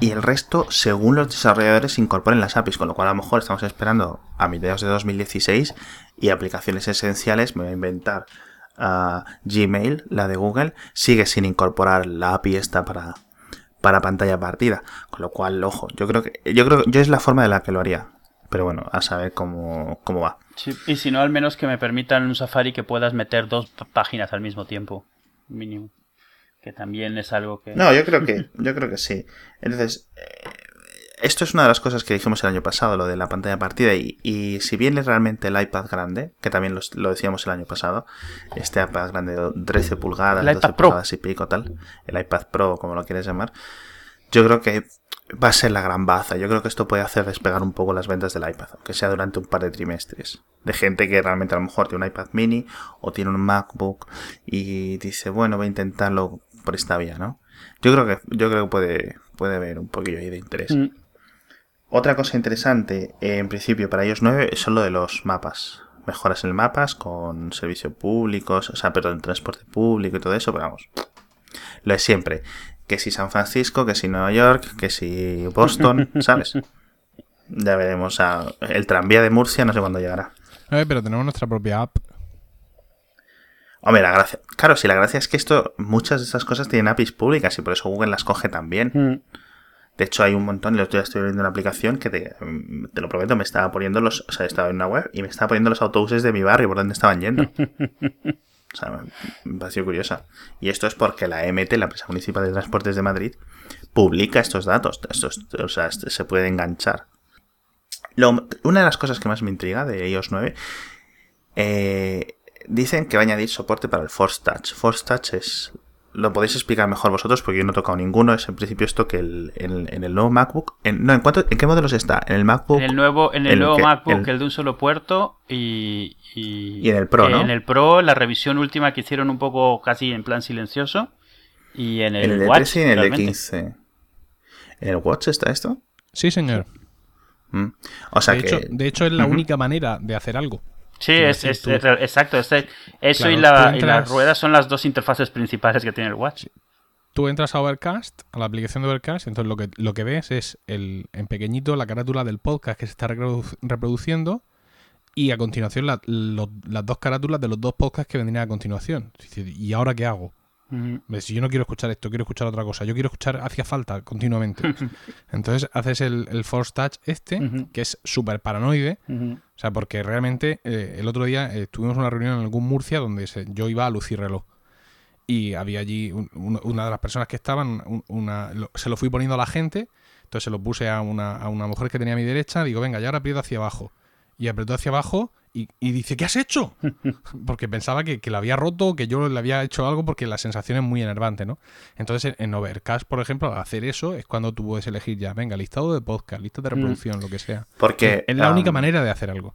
Y el resto, según los desarrolladores, incorporen las APIs, con lo cual a lo mejor estamos esperando a mediados de 2016 y aplicaciones esenciales, me voy a inventar Gmail, la de Google, sigue sin incorporar la API esta para, para pantalla partida. Con lo cual, ojo, yo creo que yo creo yo es la forma de la que lo haría. Pero bueno, a saber cómo, cómo va. Sí, y si no, al menos que me permitan un Safari que puedas meter dos páginas al mismo tiempo, mínimo. Que también es algo que... No, yo creo que, yo creo que sí. Entonces, eh, esto es una de las cosas que dijimos el año pasado, lo de la pantalla partida. Y, y si bien es realmente el iPad grande, que también lo, lo decíamos el año pasado, este iPad grande de 13 pulgadas, El 12 iPad Pro. pulgadas y pico, tal, el iPad Pro, como lo quieres llamar, yo creo que va a ser la gran baza. Yo creo que esto puede hacer despegar un poco las ventas del iPad, aunque sea durante un par de trimestres. De gente que realmente a lo mejor tiene un iPad mini o tiene un MacBook y dice, bueno, voy a intentarlo por esta vía, ¿no? Yo creo que, yo creo que puede, puede haber un poquillo ahí de interés. Mm, Otra cosa interesante, eh, en principio, para ellos 9 son lo de los mapas. Mejoras en mapas con servicios públicos, o sea, perdón, transporte público y todo eso, pero vamos. Lo de siempre. Que si San Francisco, que si Nueva York, que si Boston, ¿sabes? Ya veremos. o sea, el tranvía de Murcia no sé cuándo llegará. A ver, pero tenemos nuestra propia app. Hombre, la gracia. Claro, si la gracia es que esto, muchas de estas cosas tienen APIs públicas y por eso Google las coge también. mm. De hecho, hay un montón, el otro día estoy viendo una aplicación que te, mm, te lo prometo, me estaba poniendo los, o sea, estaba en una web y me estaba poniendo los autobuses de mi barrio por donde estaban yendo. O sea, me, pareció curiosa. Y esto es porque la EMT, la empresa municipal de transportes de Madrid, publica estos datos. Estos, o sea, este- se puede enganchar. Lo- una de las cosas que más me intriga de iOS 9, eh, dicen que va a añadir soporte para el Force Touch. Force Touch es lo podéis explicar mejor vosotros porque yo no he tocado ninguno. Es en principio esto que el, en, en el nuevo MacBook. En, no, ¿en, cuánto, ¿en qué modelos está? En el MacBook. En el nuevo, en el el nuevo que- MacBook, el- el de un solo puerto, y, y, Y en el Pro, ¿no? En el Pro, la revisión última que hicieron un poco casi en plan silencioso. Y en el, el de Watch, 13 y en el de realmente. 15. ¿En el Watch está esto? Sí, señor. Mm. O sea de, que. hecho, de hecho, es la única manera de hacer algo. Sí, es, es- exacto. eso Claro, y, la, y entras- las ruedas son las dos interfaces principales que tiene el Watch. Tú entras a Overcast, a la aplicación de Overcast, entonces lo que, lo que ves es el, en pequeñito la carátula del podcast que se está reprodu- reproduciendo y a continuación la- las dos carátulas de los dos podcasts que vendrían a continuación. ¿Y ahora qué hago? Si yo no quiero escuchar esto, quiero escuchar otra cosa. Yo quiero escuchar hacía falta continuamente. Entonces haces el, el Force Touch este, que es súper paranoide. O sea, porque realmente eh, el otro día eh, tuvimos una reunión en algún Murcia donde se- yo iba a lucir reloj. Y había allí un- un- una de las personas que estaban, un- una, lo- se lo fui poniendo a la gente, entonces se lo puse a una, a una mujer que tenía a mi derecha, digo, venga, y ahora aprieto hacia abajo. Y apretó hacia abajo y, y dice, ¿qué has hecho? Porque pensaba que, que lo había roto, que yo le había hecho algo, porque la sensación es muy enervante, ¿no? Entonces en, en Overcast, por ejemplo, al hacer eso es cuando tú puedes elegir ya, venga, listado de podcast, lista de reproducción, lo que sea. Porque es la única um, manera de hacer algo.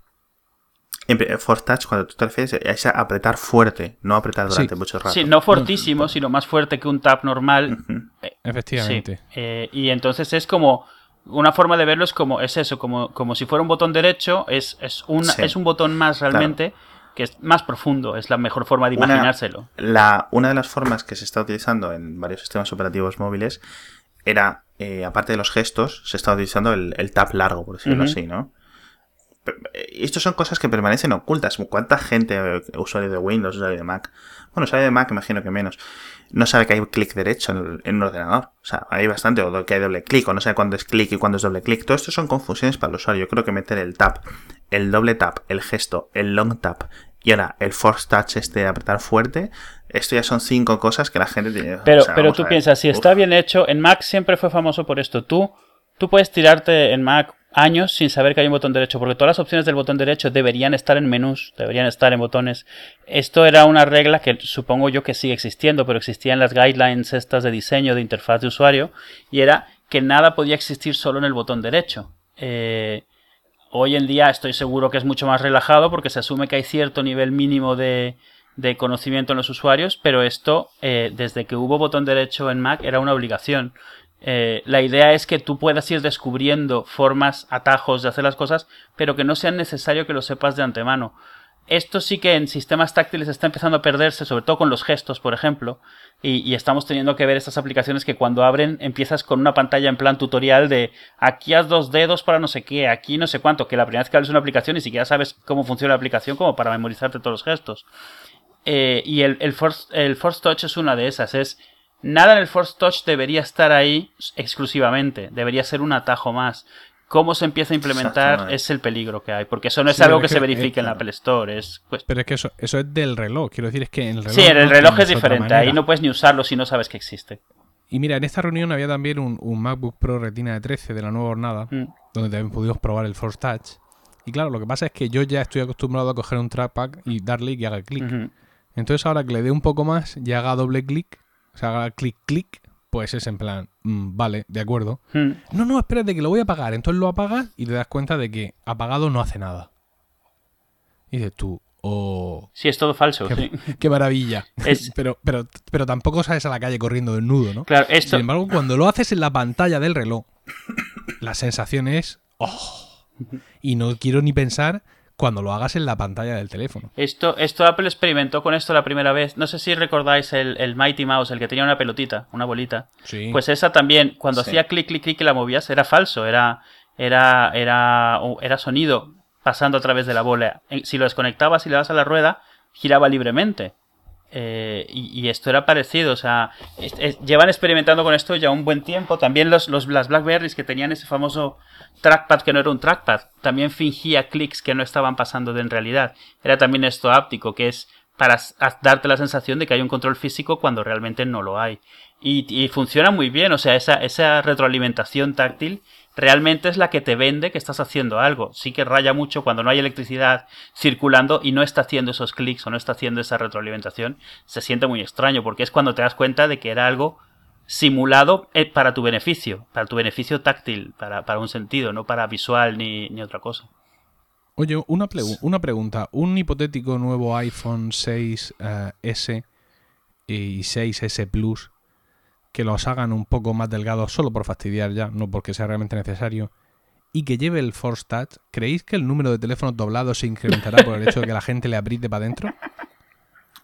en pri- Force Touch, cuando tú te refieres, es apretar fuerte, no apretar durante Sí. mucho rato. Sí, no fortísimo, sino más fuerte que un tap normal. Eh, Efectivamente. Sí, eh, y entonces es como una forma de verlo es como es eso, como, como si fuera un botón derecho, es, es, un, Sí. es un botón más realmente que es más profundo, es la mejor forma de Una- imaginárselo. La, una de las formas que se está utilizando en varios sistemas operativos móviles era, eh, aparte de los gestos, se está utilizando el, el tap largo, por decirlo Ujú. así, ¿no? Eh, Estas son cosas que permanecen ocultas. ¿Cuánta gente, eh, usuario de Windows, usuario de Mac, bueno, usuario de Mac imagino que menos, no sabe que hay clic derecho en, el- en un ordenador? O sea, hay bastante, o que hay doble clic, o no sabe cuándo es clic y cuándo es doble clic. Todo esto son confusiones para el usuario. Yo creo que meter el tap, el doble tap, el gesto, el long tap y ahora el force touch este de apretar fuerte, esto ya son cinco cosas que la gente tiene. Pero, o sea, pero tú piensas, si Uf. está bien hecho, en Mac siempre fue famoso por esto. Tú, tú puedes tirarte en Mac años sin saber que hay un botón derecho, porque todas las opciones del botón derecho deberían estar en menús, deberían estar en botones. Esto era una regla que supongo yo que sigue existiendo, pero existía en las guidelines estas de diseño de interfaz de usuario, y era que nada podía existir solo en el botón derecho. Eh, Hoy en día estoy seguro que es mucho más relajado porque se asume que hay cierto nivel mínimo de, de conocimiento en los usuarios, pero esto, eh, desde que hubo botón derecho en Mac, era una obligación. Eh, la idea es que tú puedas ir descubriendo formas, atajos de hacer las cosas, pero que no sea necesario que lo sepas de antemano. Esto sí que en sistemas táctiles está empezando a perderse, sobre todo con los gestos, por ejemplo, y, estamos teniendo que ver estas aplicaciones que cuando abren empiezas con una pantalla en plan tutorial de aquí haz dos dedos para no sé qué, aquí no sé cuánto, que la primera vez que abres una aplicación ni siquiera sabes cómo funciona la aplicación como para memorizarte todos los gestos. Eh, y el, el, force, el Force Touch es una de esas, es nada en el Force Touch debería estar ahí exclusivamente, debería ser un atajo más. Cómo se empieza a implementar es el peligro que hay, porque eso no es Sí, algo que se que- verifique en la eh, Apple Store, es pues, Pero es que eso, eso es del reloj. Quiero decir, es que en el reloj. Sí, en el no reloj es diferente. Ahí no puedes ni usarlo si no sabes que existe. Y mira, en esta reunión había también un, un MacBook Pro Retina de 13 de la nueva jornada, Mm. donde también pudimos probar el Force Touch. Y claro, lo que pasa es que yo ya estoy acostumbrado a coger un trackpad y darle y que haga clic. Entonces ahora que le dé un poco más y haga doble clic, o sea, haga clic, clic, pues es en plan, mm, vale, de acuerdo. Mm. No, no, espérate que lo voy a apagar. Entonces lo apagas y te das cuenta de que apagado no hace nada. Y dices tú, oh, Sí, es todo falso. qué, sí. qué maravilla. Es- pero, pero, pero tampoco sales a la calle corriendo desnudo, ¿no? Claro, esto. Sin embargo, cuando lo haces en la pantalla del reloj, la sensación es, oh, y no quiero ni pensar cuando lo hagas en la pantalla del teléfono. Esto, esto Apple experimentó con esto la primera vez. No sé si recordáis el, el Mighty Mouse, el que tenía una pelotita, una bolita. Sí. Pues esa también, cuando Sí. hacía clic, clic, clic y la movías, era falso, era, era, era, era sonido pasando a través de la bola. Eh, Si lo desconectabas y le das a la rueda, giraba libremente. Eh, y, y esto era parecido, o sea, llevan experimentando con esto ya un buen tiempo. También los, los, las Blackberries que tenían ese famoso trackpad que no era un trackpad, también fingía clics que no estaban pasando de en realidad. Era también esto áptico, que es para darte la sensación de que hay un control físico cuando realmente no lo hay. Y, y funciona muy bien, o sea, esa, esa retroalimentación táctil realmente es la que te vende que estás haciendo algo. Sí que raya mucho cuando no hay electricidad circulando y no está haciendo esos clics o no está haciendo esa retroalimentación. Se siente muy extraño porque es cuando te das cuenta de que era algo simulado eh, para tu beneficio, para tu beneficio táctil, para, para un sentido, no para visual ni, ni otra cosa. Oye, una, una pregunta. Un hipotético nuevo iPhone 6S y 6S Plus que los hagan un poco más delgados solo por fastidiar ya, no porque sea realmente necesario, y que lleve el Force Touch, ¿creéis que el número de teléfonos doblados se incrementará por el hecho de que la gente le apriete para adentro?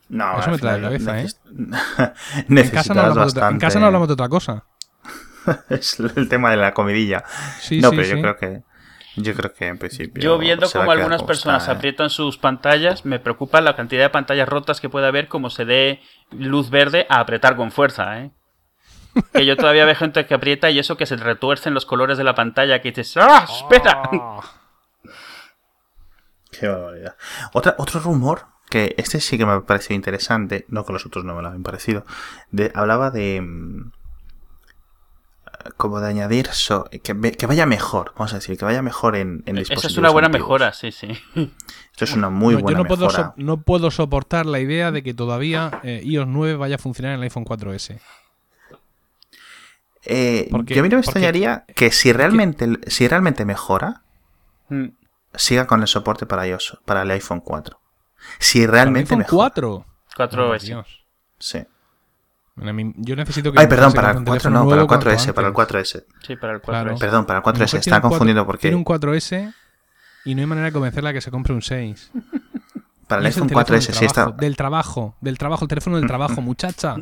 No, Eso me trae la cabeza, ¿eh? En casa, no necesitarás hablamos de otra, en casa no hablamos de otra cosa. es el tema de la comidilla. Sí, no, sí, pero sí. yo creo que yo creo que en principio Yo viendo quedar algunas como personas ¿eh? aprietan sus pantallas, me preocupa la cantidad de pantallas rotas que puede haber como se dé luz verde a apretar con fuerza, ¿eh? Que yo todavía veo gente que aprieta y eso que se retuercen los colores de la pantalla que dices, ¡ah, espera! Qué barbaridad. Otra, otro rumor, que este sí que me ha parecido interesante, no que los otros no me lo han parecido, de, hablaba de... mm, Como de añadir so- que, vaya mejor, vamos a decir, que vaya mejor en, en dispositivos Esa es una buena antiguos. mejora, sí, sí. Esto es una muy No, buena yo no puedo, mejora. so- no puedo soportar la idea de que todavía eh, iOS 9 vaya a funcionar en el iPhone 4S. Eh, yo a mí no me extrañaría que si realmente, si realmente mejora, Mm. siga con el soporte para iOS, para el iPhone 4. Si ¿Para el realmente iPhone mejora. 4? 4S. Dios. Sí. A mí- Yo necesito que Ay, perdón, para el compre un 4 teléfono no, para el nuevo cuanto 4S, para el antes. 4S. Sí, para el Claro. 4S. Perdón, para el Mi mujer 4S, tiene estaba confundiendo porque Tiene un 4S y no hay manera de convencerla que se compre un 6. para el iPhone teléfono 4S del sí está. trabajo, Del trabajo, del trabajo, el teléfono del trabajo, muchacha.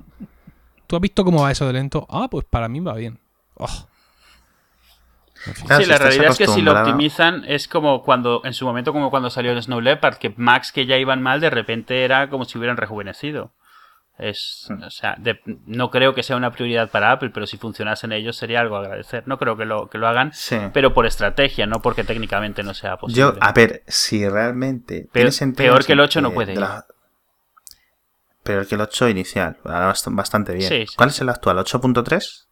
¿Tú has visto cómo va eso de lento? Ah, pues para mí va bien. Oh. En fin. Claro, sí, si la realidad es que si lo optimizan es como cuando, en su momento, como cuando salió el Snow Leopard, que Max que ya iban mal, de repente era como si hubieran rejuvenecido. Es, Hmm. o sea, de- no creo que sea una prioridad para Apple, pero si funcionasen ellos sería algo a agradecer. No creo que lo, que lo hagan, Sí. pero por estrategia, no porque técnicamente no sea posible. Yo, a ver, si realmente. Peor- peor que el en 8 no puede de la- Peor que el 8 inicial. Bastante bien. Sí, sí, ¿Cuál sí. es el actual? ¿8.3?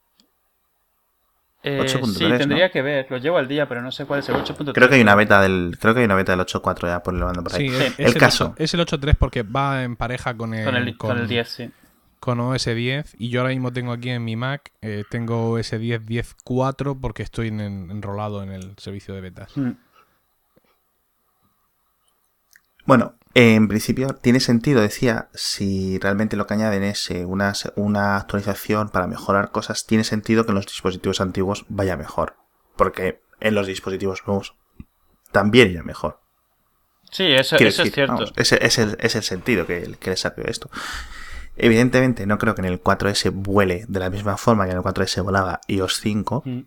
Eh, 8.3, sí, ¿no? tendría que ver, lo llevo al día, pero no sé cuál es el 8.3. Creo que hay una beta del. Creo que hay una beta del 8.4 ya por el bando por ahí. Sí, es, El es caso. 8 es el 8.3 porque va en pareja con el, con el, con el 10, sí. con OS 10 y yo ahora mismo tengo aquí en mi Mac, eh, tengo OS 10 10.4 porque estoy en- enrolado en el servicio de betas. Mm. Bueno, en principio tiene sentido, decía, si realmente lo que añaden es eh, una, una actualización para mejorar cosas, tiene sentido que en los dispositivos antiguos vaya mejor. Porque en los dispositivos nuevos también irá mejor. Sí, eso, es cierto. vamos, ese es el, es el sentido que, que le de esto. Evidentemente, no creo que en el 4S vuele de la misma forma que en el 4S volaba iOS 5, Mm.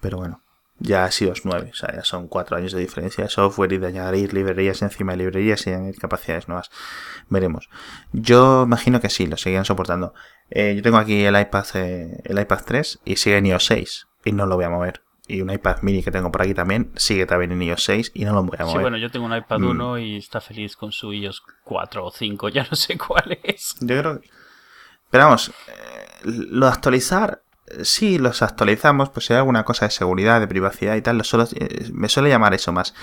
pero bueno, ya es iOS 9, o sea, ya son cuatro años de diferencia de software y de añadir librerías encima de librerías y añadir capacidades nuevas. Veremos. Yo imagino que sí, lo seguirán soportando. Eh, yo tengo aquí el iPad, eh, el iPad 3 y sigue en iOS 6 y no lo voy a mover. Y un iPad mini que tengo por aquí también sigue también en iOS 6 y no lo voy a mover. Sí, bueno, yo tengo un iPad Mm. 1 y está feliz con su iOS 4 o 5, ya no sé cuál es. Yo creo que... Pero vamos, eh, lo de actualizar, sí los actualizamos, pues si hay alguna cosa de seguridad, de privacidad y tal, lo suelo- eh, me suele llamar eso más.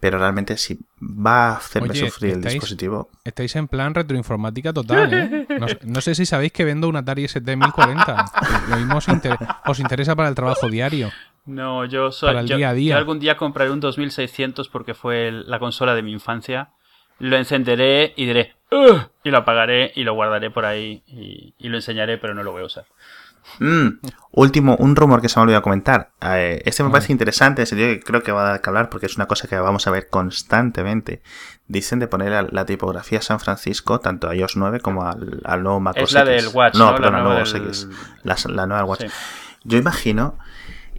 Pero realmente si va a hacerme Oye, sufrir el ¿estáis- dispositivo... Estáis en plan retroinformática total, ¿eh? No, sé- no sé si sabéis que vendo un Atari ST 1040. Lo mismo os, inter- os interesa para el trabajo diario. No, yo soy. Para el yo, día a día. yo algún día compraré un 2600 porque fue el- la consola de mi infancia. Lo encenderé y diré. "Ugh", Y lo apagaré y lo guardaré por ahí y, y lo enseñaré, pero no lo voy a usar. Mm, último, un rumor que se me ha olvidado comentar. Eh, este me parece interesante, en el sentido que creo que va a dar que hablar porque es una cosa que vamos a ver constantemente. Dicen de poner la, la tipografía San Francisco tanto a iOS 9 como al, al nuevo Mac Es OS la X. del Watch, No, ¿no? La perdón, al nueva nuevo OS del- X. La, la nueva Watch. Sí. Yo imagino,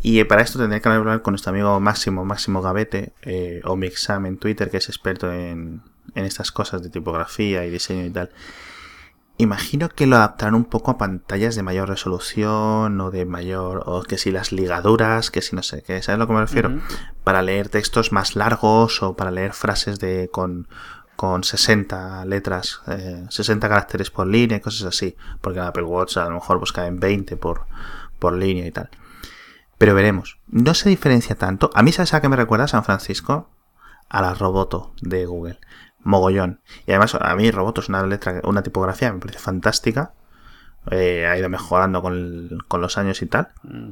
y eh, para esto tendré que hablar con nuestro amigo Máximo, Máximo Gavete, eh, o Mixam en Twitter, que es experto en, en estas cosas de tipografía y diseño y tal. Imagino que lo adaptarán un poco a pantallas de mayor resolución o de mayor. o que si las ligaduras, que si no sé qué, ¿sabes a lo que me refiero? Para leer textos más largos o para leer frases de con, con 60 letras, eh, 60 caracteres por línea y cosas así. Porque el Apple Watch a lo mejor busca en 20 por, por línea y tal. Pero veremos. No se diferencia tanto. A mí, ¿sabes a qué me recuerda San Francisco? A la Roboto de Google. Mogollón. Y además, a mí Roboto es una letra, una tipografía, me parece fantástica. Eh, ha ido mejorando con, el- con los años y tal. Mm.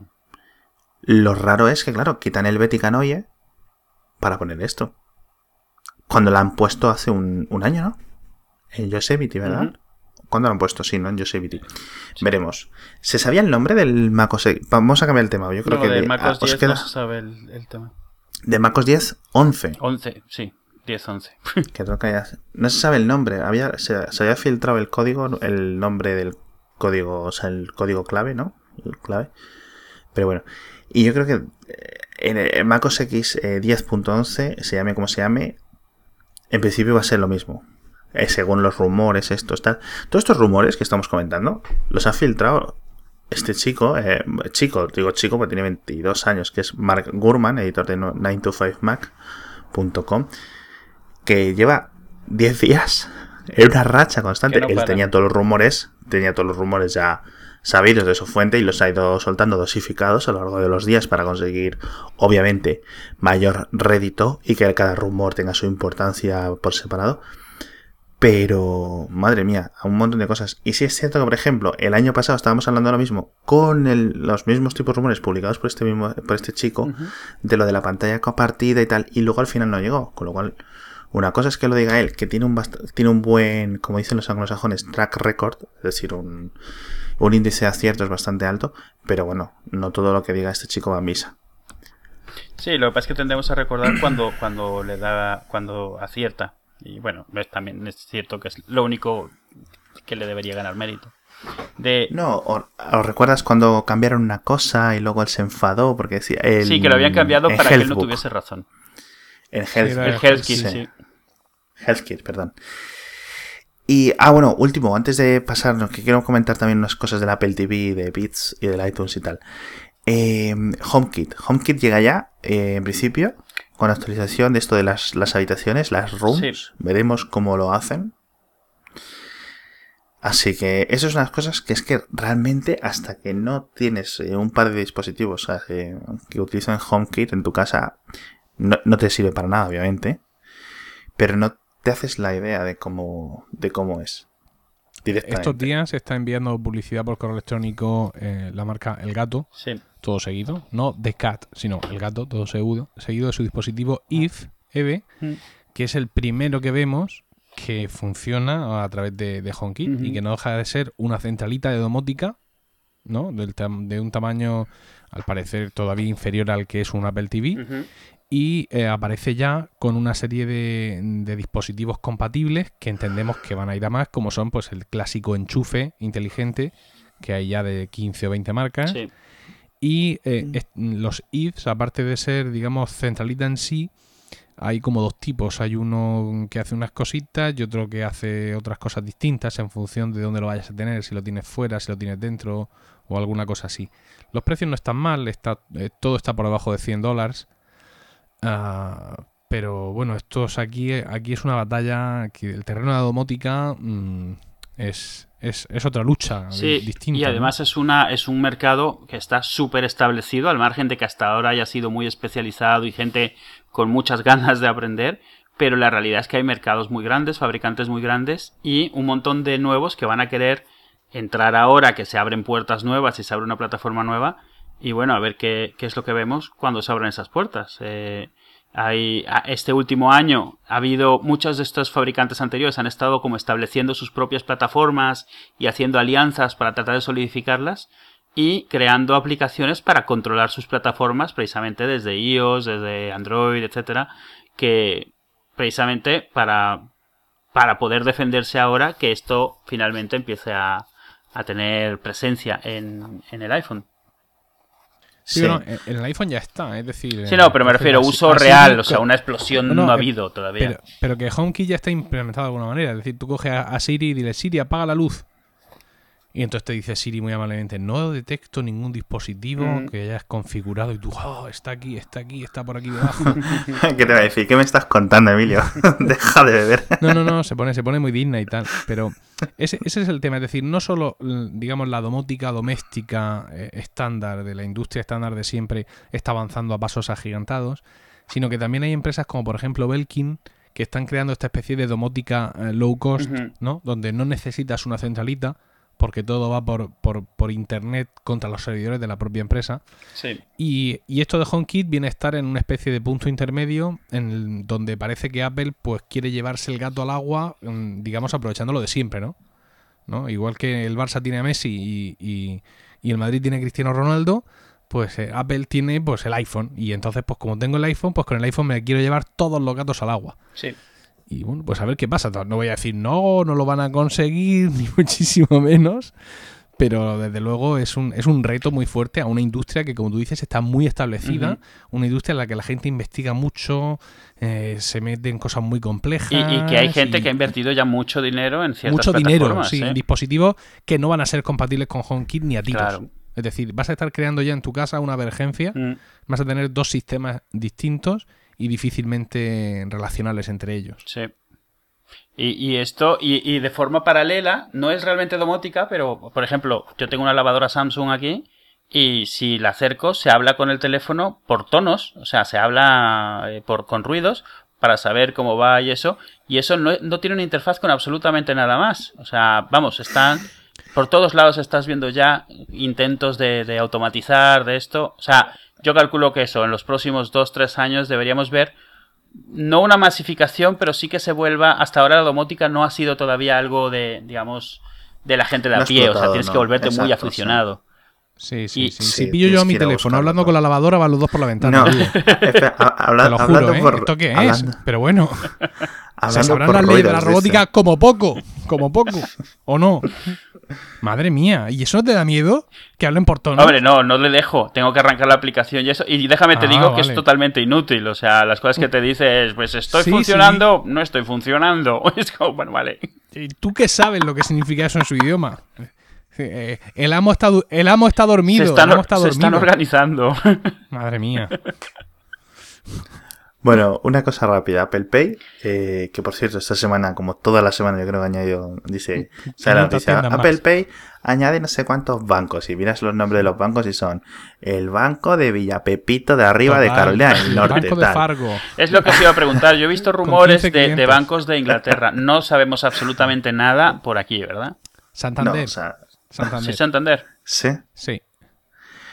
Lo raro es que, claro, quitan el Betty Canoye para poner esto. Cuando la han puesto hace un, un año, ¿no? En Yosemite, ¿verdad? Ujú. ¿Cuándo lo han puesto? Sí, ¿no? En Yosemite. Veremos. ¿Se sabía el nombre del MacOS? Vamos a cambiar el tema. Yo creo No, que de de, MacOS ah, os 10 queda- no se sabe el, el tema. de MacOS 10, 11. 11, sí. 10, 11. Que creo que haya- No se sabe el nombre. Había, se, había filtrado el código, el nombre del código, o sea, el código clave, ¿no? El clave. Pero bueno. Y yo creo que eh, en MacOS X eh, 10.11, se llame como se llame, en principio va a ser lo mismo. Eh, según los rumores, estos, tal. Todos estos rumores que estamos comentando, los ha filtrado este chico, eh, chico, digo chico porque tiene 22 años, que es Mark Gurman, editor de 9to5mac.com. que lleva 10 días en una racha constante. No Él tenía todos los rumores, tenía todos los rumores ya sabidos de su fuente y los ha ido soltando dosificados a lo largo de los días para conseguir, obviamente, mayor rédito y que cada rumor tenga su importancia por separado. Pero, madre mía, a un montón de cosas. Y sí es cierto que, por ejemplo, el año pasado estábamos hablando lo mismo con el- los mismos tipos de rumores publicados por este mismo, por este chico, de lo de la pantalla compartida y tal, y luego al final no llegó. Con lo cual, una cosa es que lo diga él, que tiene un, tiene un buen, como dicen los anglosajones, track record, es decir, un, un índice de aciertos bastante alto, pero bueno, no todo lo que diga este chico va a misa. Sí, lo que pasa es que tendremos a recordar cuando, cuando le da, cuando acierta. Y bueno, es, también es cierto que es lo único que le debería ganar mérito. De, No, o, o recuerdas cuando cambiaron una cosa y luego él se enfadó porque decía... el- sí, que lo habían cambiado para que él no tuviese razón. En El sí. sí. HealthKit, perdón. Y, ah, bueno, último, antes de pasarnos, que quiero comentar también unas cosas del Apple TV, de Beats y del iTunes y tal. Eh, HomeKit. HomeKit llega ya, eh, en principio, con actualización de esto de las, las habitaciones, las rooms. Sí. Veremos cómo lo hacen. Así que eso es unas cosas que es que realmente hasta que no tienes eh, un par de dispositivos o sea, que utilizan HomeKit en tu casa, no, no te sirve para nada, obviamente. Pero no te haces la idea de cómo, de cómo es. Directamente. Estos días se está enviando publicidad por correo electrónico eh, la marca El Gato, Sí. todo seguido. No The Cat, sino El Gato, todo seguido, seguido de su dispositivo IF, EVE, Mm. que es el primero que vemos que funciona a través de, de HomeKit y que no deja de ser una centralita de domótica, ¿no? Del de un tamaño, al parecer, todavía inferior al que es un Apple TV. Ujú. Y eh, aparece ya con una serie de, de dispositivos compatibles que entendemos que van a ir a más, como son pues el clásico enchufe inteligente que hay ya de 15 o 20 marcas Sí. y eh, est- los IFs, aparte de ser digamos centralita en sí, hay como dos tipos, hay uno que hace unas cositas y otro que hace otras cosas distintas en función de dónde lo vayas a tener, si lo tienes fuera, si lo tienes dentro o alguna cosa así. Los precios no están mal, está, eh, todo está por debajo de 100 dólares. Ah, pero bueno, esto es aquí, aquí es una batalla que el terreno de la domótica mm, es, es, es otra lucha Sí, distinta. y ¿no? además es, una, es un mercado que está súper establecido, al margen de que hasta ahora haya sido muy especializado y gente con muchas ganas de aprender, pero la realidad es que hay mercados muy grandes, fabricantes muy grandes y un montón de nuevos que van a querer entrar ahora que se abren puertas nuevas y se abre una plataforma nueva y bueno, a ver qué, qué es lo que vemos cuando se abren esas puertas. Eh, hay, este último año ha habido muchos de estos fabricantes anteriores han estado como estableciendo sus propias plataformas y haciendo alianzas para tratar de solidificarlas y creando aplicaciones para controlar sus plataformas precisamente desde iOS, desde Android, etcétera, que precisamente para para poder defenderse ahora que esto finalmente empiece a, a tener presencia en, en el iPhone. Sí, Sí. bueno, en el iPhone ya está, es decir... Sí, eh, no, pero me refiero a uso real, o sea, una explosión No, no, no, ha eh, habido todavía. Pero, pero que HomeKit ya está implementado de alguna manera. Es decir, tú coges a, a Siri y dile, Siri, apaga la luz. Y entonces te dice Siri muy amablemente, no detecto ningún dispositivo Mm. que hayas configurado. Y tú, oh, está aquí, está aquí, está por aquí debajo. ¿Qué te va a decir? ¿Qué me estás contando, Emilio? Deja de beber. No, no, no, se pone, se pone muy digna y tal. Pero ese, ese es el tema. Es decir, no solo, digamos, la domótica doméstica eh, estándar de la industria estándar de siempre está avanzando a pasos agigantados, sino que también hay empresas como, por ejemplo, Belkin, que están creando esta especie de domótica eh, low cost. ¿no? Donde no necesitas una centralita, porque todo va por, por, por internet contra los servidores de la propia empresa. Sí. Y, y esto de HomeKit viene a estar en una especie de punto intermedio en el- donde parece que Apple pues quiere llevarse el gato al agua, mm, digamos aprovechando lo de siempre, ¿no? ¿No? Igual que el Barça tiene a Messi y, y- y el Madrid tiene a Cristiano Ronaldo, pues eh, Apple tiene pues el iPhone. Y entonces, pues como tengo el iPhone, pues con el iPhone me quiero llevar todos los gatos al agua. Sí. Y bueno, pues a ver qué pasa. No voy a decir no, no lo van a conseguir, ni muchísimo menos. Pero desde luego es un, es un reto muy fuerte a una industria que, como tú dices, está muy establecida. Una industria en la que la gente investiga mucho, eh, se mete en cosas muy complejas. Y, y que hay gente y que ha invertido ya mucho dinero en ciertas Mucho dinero, sí, ¿eh? en dispositivos que no van a ser compatibles con HomeKit ni a tiros. Claro. Es decir, vas a estar creando ya en tu casa una emergencia, Mm. vas a tener dos sistemas distintos y difícilmente relacionables entre ellos. Sí. Y, y esto, y, y de forma paralela, no es realmente domótica, pero, por ejemplo, yo tengo una lavadora Samsung aquí y si la acerco, se habla con el teléfono por tonos, o sea, se habla eh, por, con ruidos para saber cómo va y eso, y eso no, no tiene una interfaz con absolutamente nada más. O sea, vamos, están... Por todos lados estás viendo ya intentos de, de automatizar, de esto. O sea, yo calculo que eso, en los próximos 2-3 años deberíamos ver no una masificación, pero sí que se vuelva. Hasta ahora la domótica no ha sido todavía algo de, digamos, de la gente de a pie. O sea, tienes no. que volverte muy aficionado. Sí, sí, Y- sí. Sí, si pillo yo a mi teléfono buscarlo hablando con la lavadora, van los dos por la ventana. No, tú. espera, ha- habla- Te lo hablando ¿eh? por. ¿Esto qué hablando- es? Pero bueno, se sabrán por las leyes de la robótica dice. como poco, como poco, ¿o no? Madre mía, ¿y eso no te da miedo? Que hablen por tono. Hombre, no, no le dejo. Tengo que arrancar la aplicación y eso. Y déjame te Ah, digo que es totalmente inútil. O sea, las cosas que te dice es, pues estoy Sí, funcionando, no estoy funcionando. Es como, bueno, vale. ¿Y ¿Tú qué sabes lo que significa eso en su idioma? Eh, el, amo está, du- el amo está dormido. Se están, el amo está se están dormido. organizando. Madre mía. Bueno, una cosa rápida. Apple Pay, eh, que por cierto, esta semana, como toda la semana, yo creo que añadió, dice, sale la 500 noticia, Apple más. Pay añade no sé cuántos bancos. Y miras los nombres de los bancos y son el banco de Villapepito de arriba de Carolina del el Norte. Banco de tal. Fargo. Es lo que os iba a preguntar. Yo he visto rumores 15 de, bancos de Inglaterra. No sabemos absolutamente nada por aquí, ¿verdad? No, Santander. o sea, Santander. Sí, Santander. sí. Sí.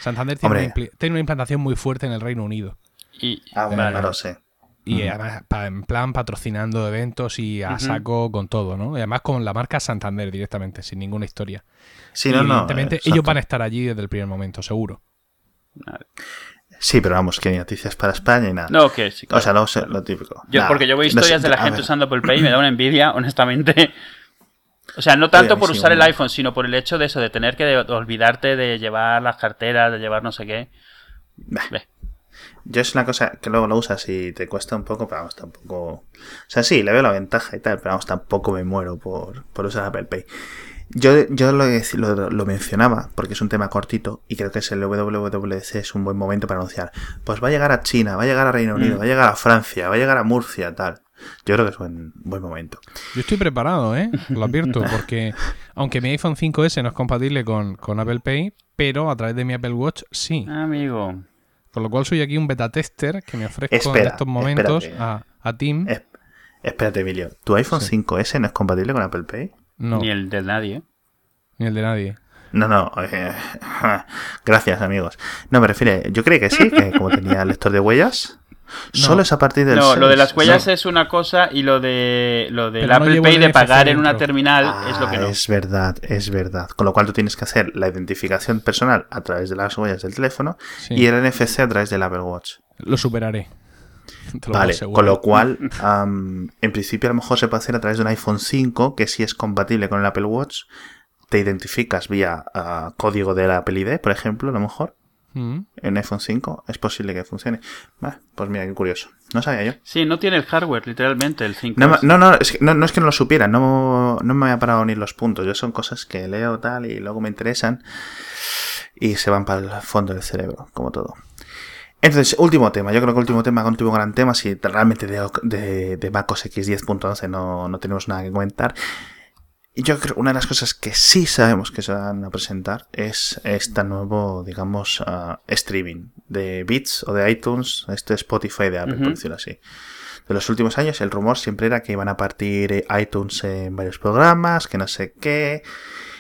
Santander una, tiene una implantación muy fuerte en el Reino Unido. Y, Ah, bueno, vale. claro, sí. Y además, pa- en plan patrocinando eventos y a saco con todo, ¿no? Y además con la marca Santander directamente, sin ninguna historia. Sí, Y no, no. evidentemente eh, ellos van a estar allí desde el primer momento, seguro. Sí, pero vamos, que ni noticias para España y nada. No, que sí. O sea, lo, lo típico. Yo, porque yo veo No historias de la gente usando Apple Pay y me da una envidia, honestamente. O sea, no tanto Oye, por sí, usar el iPhone, sino por el hecho de eso, de tener que de- olvidarte de llevar las carteras, de llevar no sé qué. Bah. Yo es una cosa que luego lo usas y te cuesta un poco, pero vamos, tampoco. O sea, sí, le veo la ventaja y tal, pero vamos, tampoco me muero por, por usar Apple Pay. Yo, yo lo, lo, lo mencionaba porque es un tema cortito y creo que es el WWDC es un buen momento para anunciar. Pues va a llegar a China, va a llegar a Reino Unido, Mm. va a llegar a Francia, va a llegar a Murcia, tal. Yo creo que es un buen momento. Yo estoy preparado, ¿eh? Lo advierto, porque aunque mi iPhone 5S no es compatible con, con Apple Pay, pero a través de mi Apple Watch sí. Amigo. Con lo cual soy aquí un beta tester que me ofrezco Espera, en estos momentos espérate. a, a Tim. Es- espérate, Emilio. ¿Tu iPhone Sí. 5S no es compatible con Apple Pay? No, Ni el de nadie. ni el de nadie. No, no. eh, gracias, amigos. No, me refiero. Yo creí que sí, que como tenía lector de huellas, No. solo es a partir del. No, lo de 6. las huellas No. es una cosa y lo de lo del Pero no Apple Pay de pagar en una terminal es lo que Ah, no. Es verdad, es verdad. Con lo cual tú tienes que hacer la identificación personal a través de las huellas del teléfono Sí. y el NFC a través del Apple Watch. Lo superaré. Lo Vale, con lo cual, en principio a lo mejor se puede hacer a través de un iPhone 5, que sí es compatible con el Apple Watch. Te identificas vía ah, código del Apple ID, por ejemplo, a lo mejor, Mm. en iPhone 5. Es posible que funcione. Vale, pues mira, qué curioso. No sabía yo. Sí, no tiene el hardware, literalmente, el 5. No, no, no, es que no, no es que no lo supiera, no, no me había parado a unir los puntos. Yo son cosas que leo tal y luego me interesan y se van para el fondo del cerebro, como todo. Entonces, último tema. Yo creo que último tema, último gran tema, si realmente de, de, de MacOS X 10.11 no, no tenemos nada que comentar. Y yo creo que una de las cosas que sí sabemos que se van a presentar es este nuevo, digamos, ah, streaming de Beats o de iTunes, este Spotify de Apple, por Ujú. decirlo así. De los últimos años el rumor siempre era que iban a partir eh, iTunes en varios programas, que no sé qué.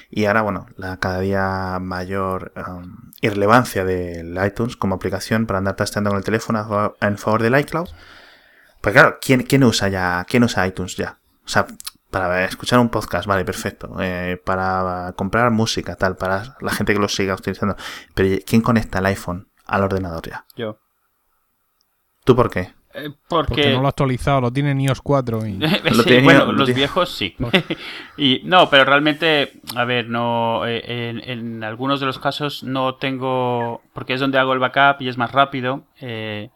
Y ahora, bueno, la cada día mayor um, irrelevancia del iTunes como aplicación para andar trasteando con el teléfono en favor del iCloud. Pues claro, ¿quién, quién usa ya? ¿Quién usa iTunes ya? O sea, para escuchar un podcast, vale, perfecto. Eh, para comprar música, tal, para la gente que lo siga utilizando. Pero ¿quién conecta el iPhone al ordenador ya? Yo. ¿Tú por qué? Eh, Porque porque... no lo ha actualizado, lo tiene en iOS 4 y... Sí, bueno, lo los viejos sí. y no, pero realmente, a ver, no, eh, en, en algunos de los casos no tengo, porque es donde hago el backup y es más rápido eh,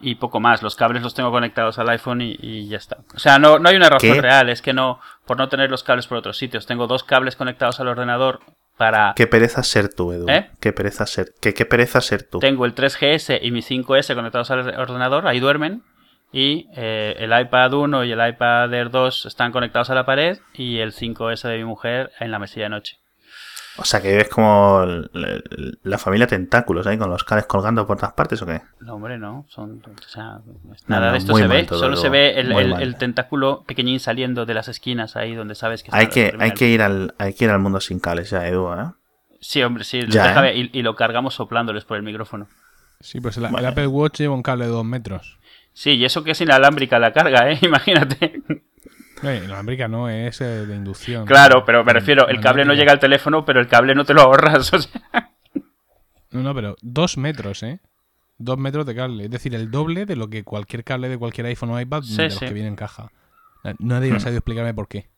y poco más. Los cables los tengo conectados al iPhone y, y ya está. O sea, no, no hay una razón ¿Qué? real, es que no, por no tener los cables por otros sitios. Tengo dos cables conectados al ordenador para... Qué pereza ser tú, Edu. ¿Eh? Qué pereza ser. Qué, qué pereza ser tú. Tengo el 3GS y mi 5S conectados al ordenador, ahí duermen. Y eh, el iPad 1 y el iPad Air 2 están conectados a la pared y el 5S de mi mujer en la mesilla de noche. O sea, que ves como la, la familia tentáculos ahí con los cables colgando por todas partes o qué? No, hombre, no. Son, o sea, nada no, de esto se ve. todo, Solo se ve el, tentáculo pequeñín saliendo de las esquinas ahí donde sabes que está Hay el que, hay que ir al, hay que ir al mundo sin cables ya, Edu, ¿eh? Sí, hombre, sí. Ya, déjame- ¿eh? y, y lo cargamos soplándoles por el micrófono. Sí, pues el, el. Apple Watch lleva un cable de dos metros. Sí, y eso que es inalámbrica la carga, ¿eh? Imagínate. La américa no es eh, de inducción. Claro, pero me refiero, el cable no llega al teléfono, pero el cable no te lo ahorras. O sea, No, no, pero dos metros, ¿eh? Dos metros de cable. Es decir, el doble de lo que cualquier cable de cualquier iPhone o iPad Sí, de los sí. que viene en caja. Nadie ha sabido explicarme por qué.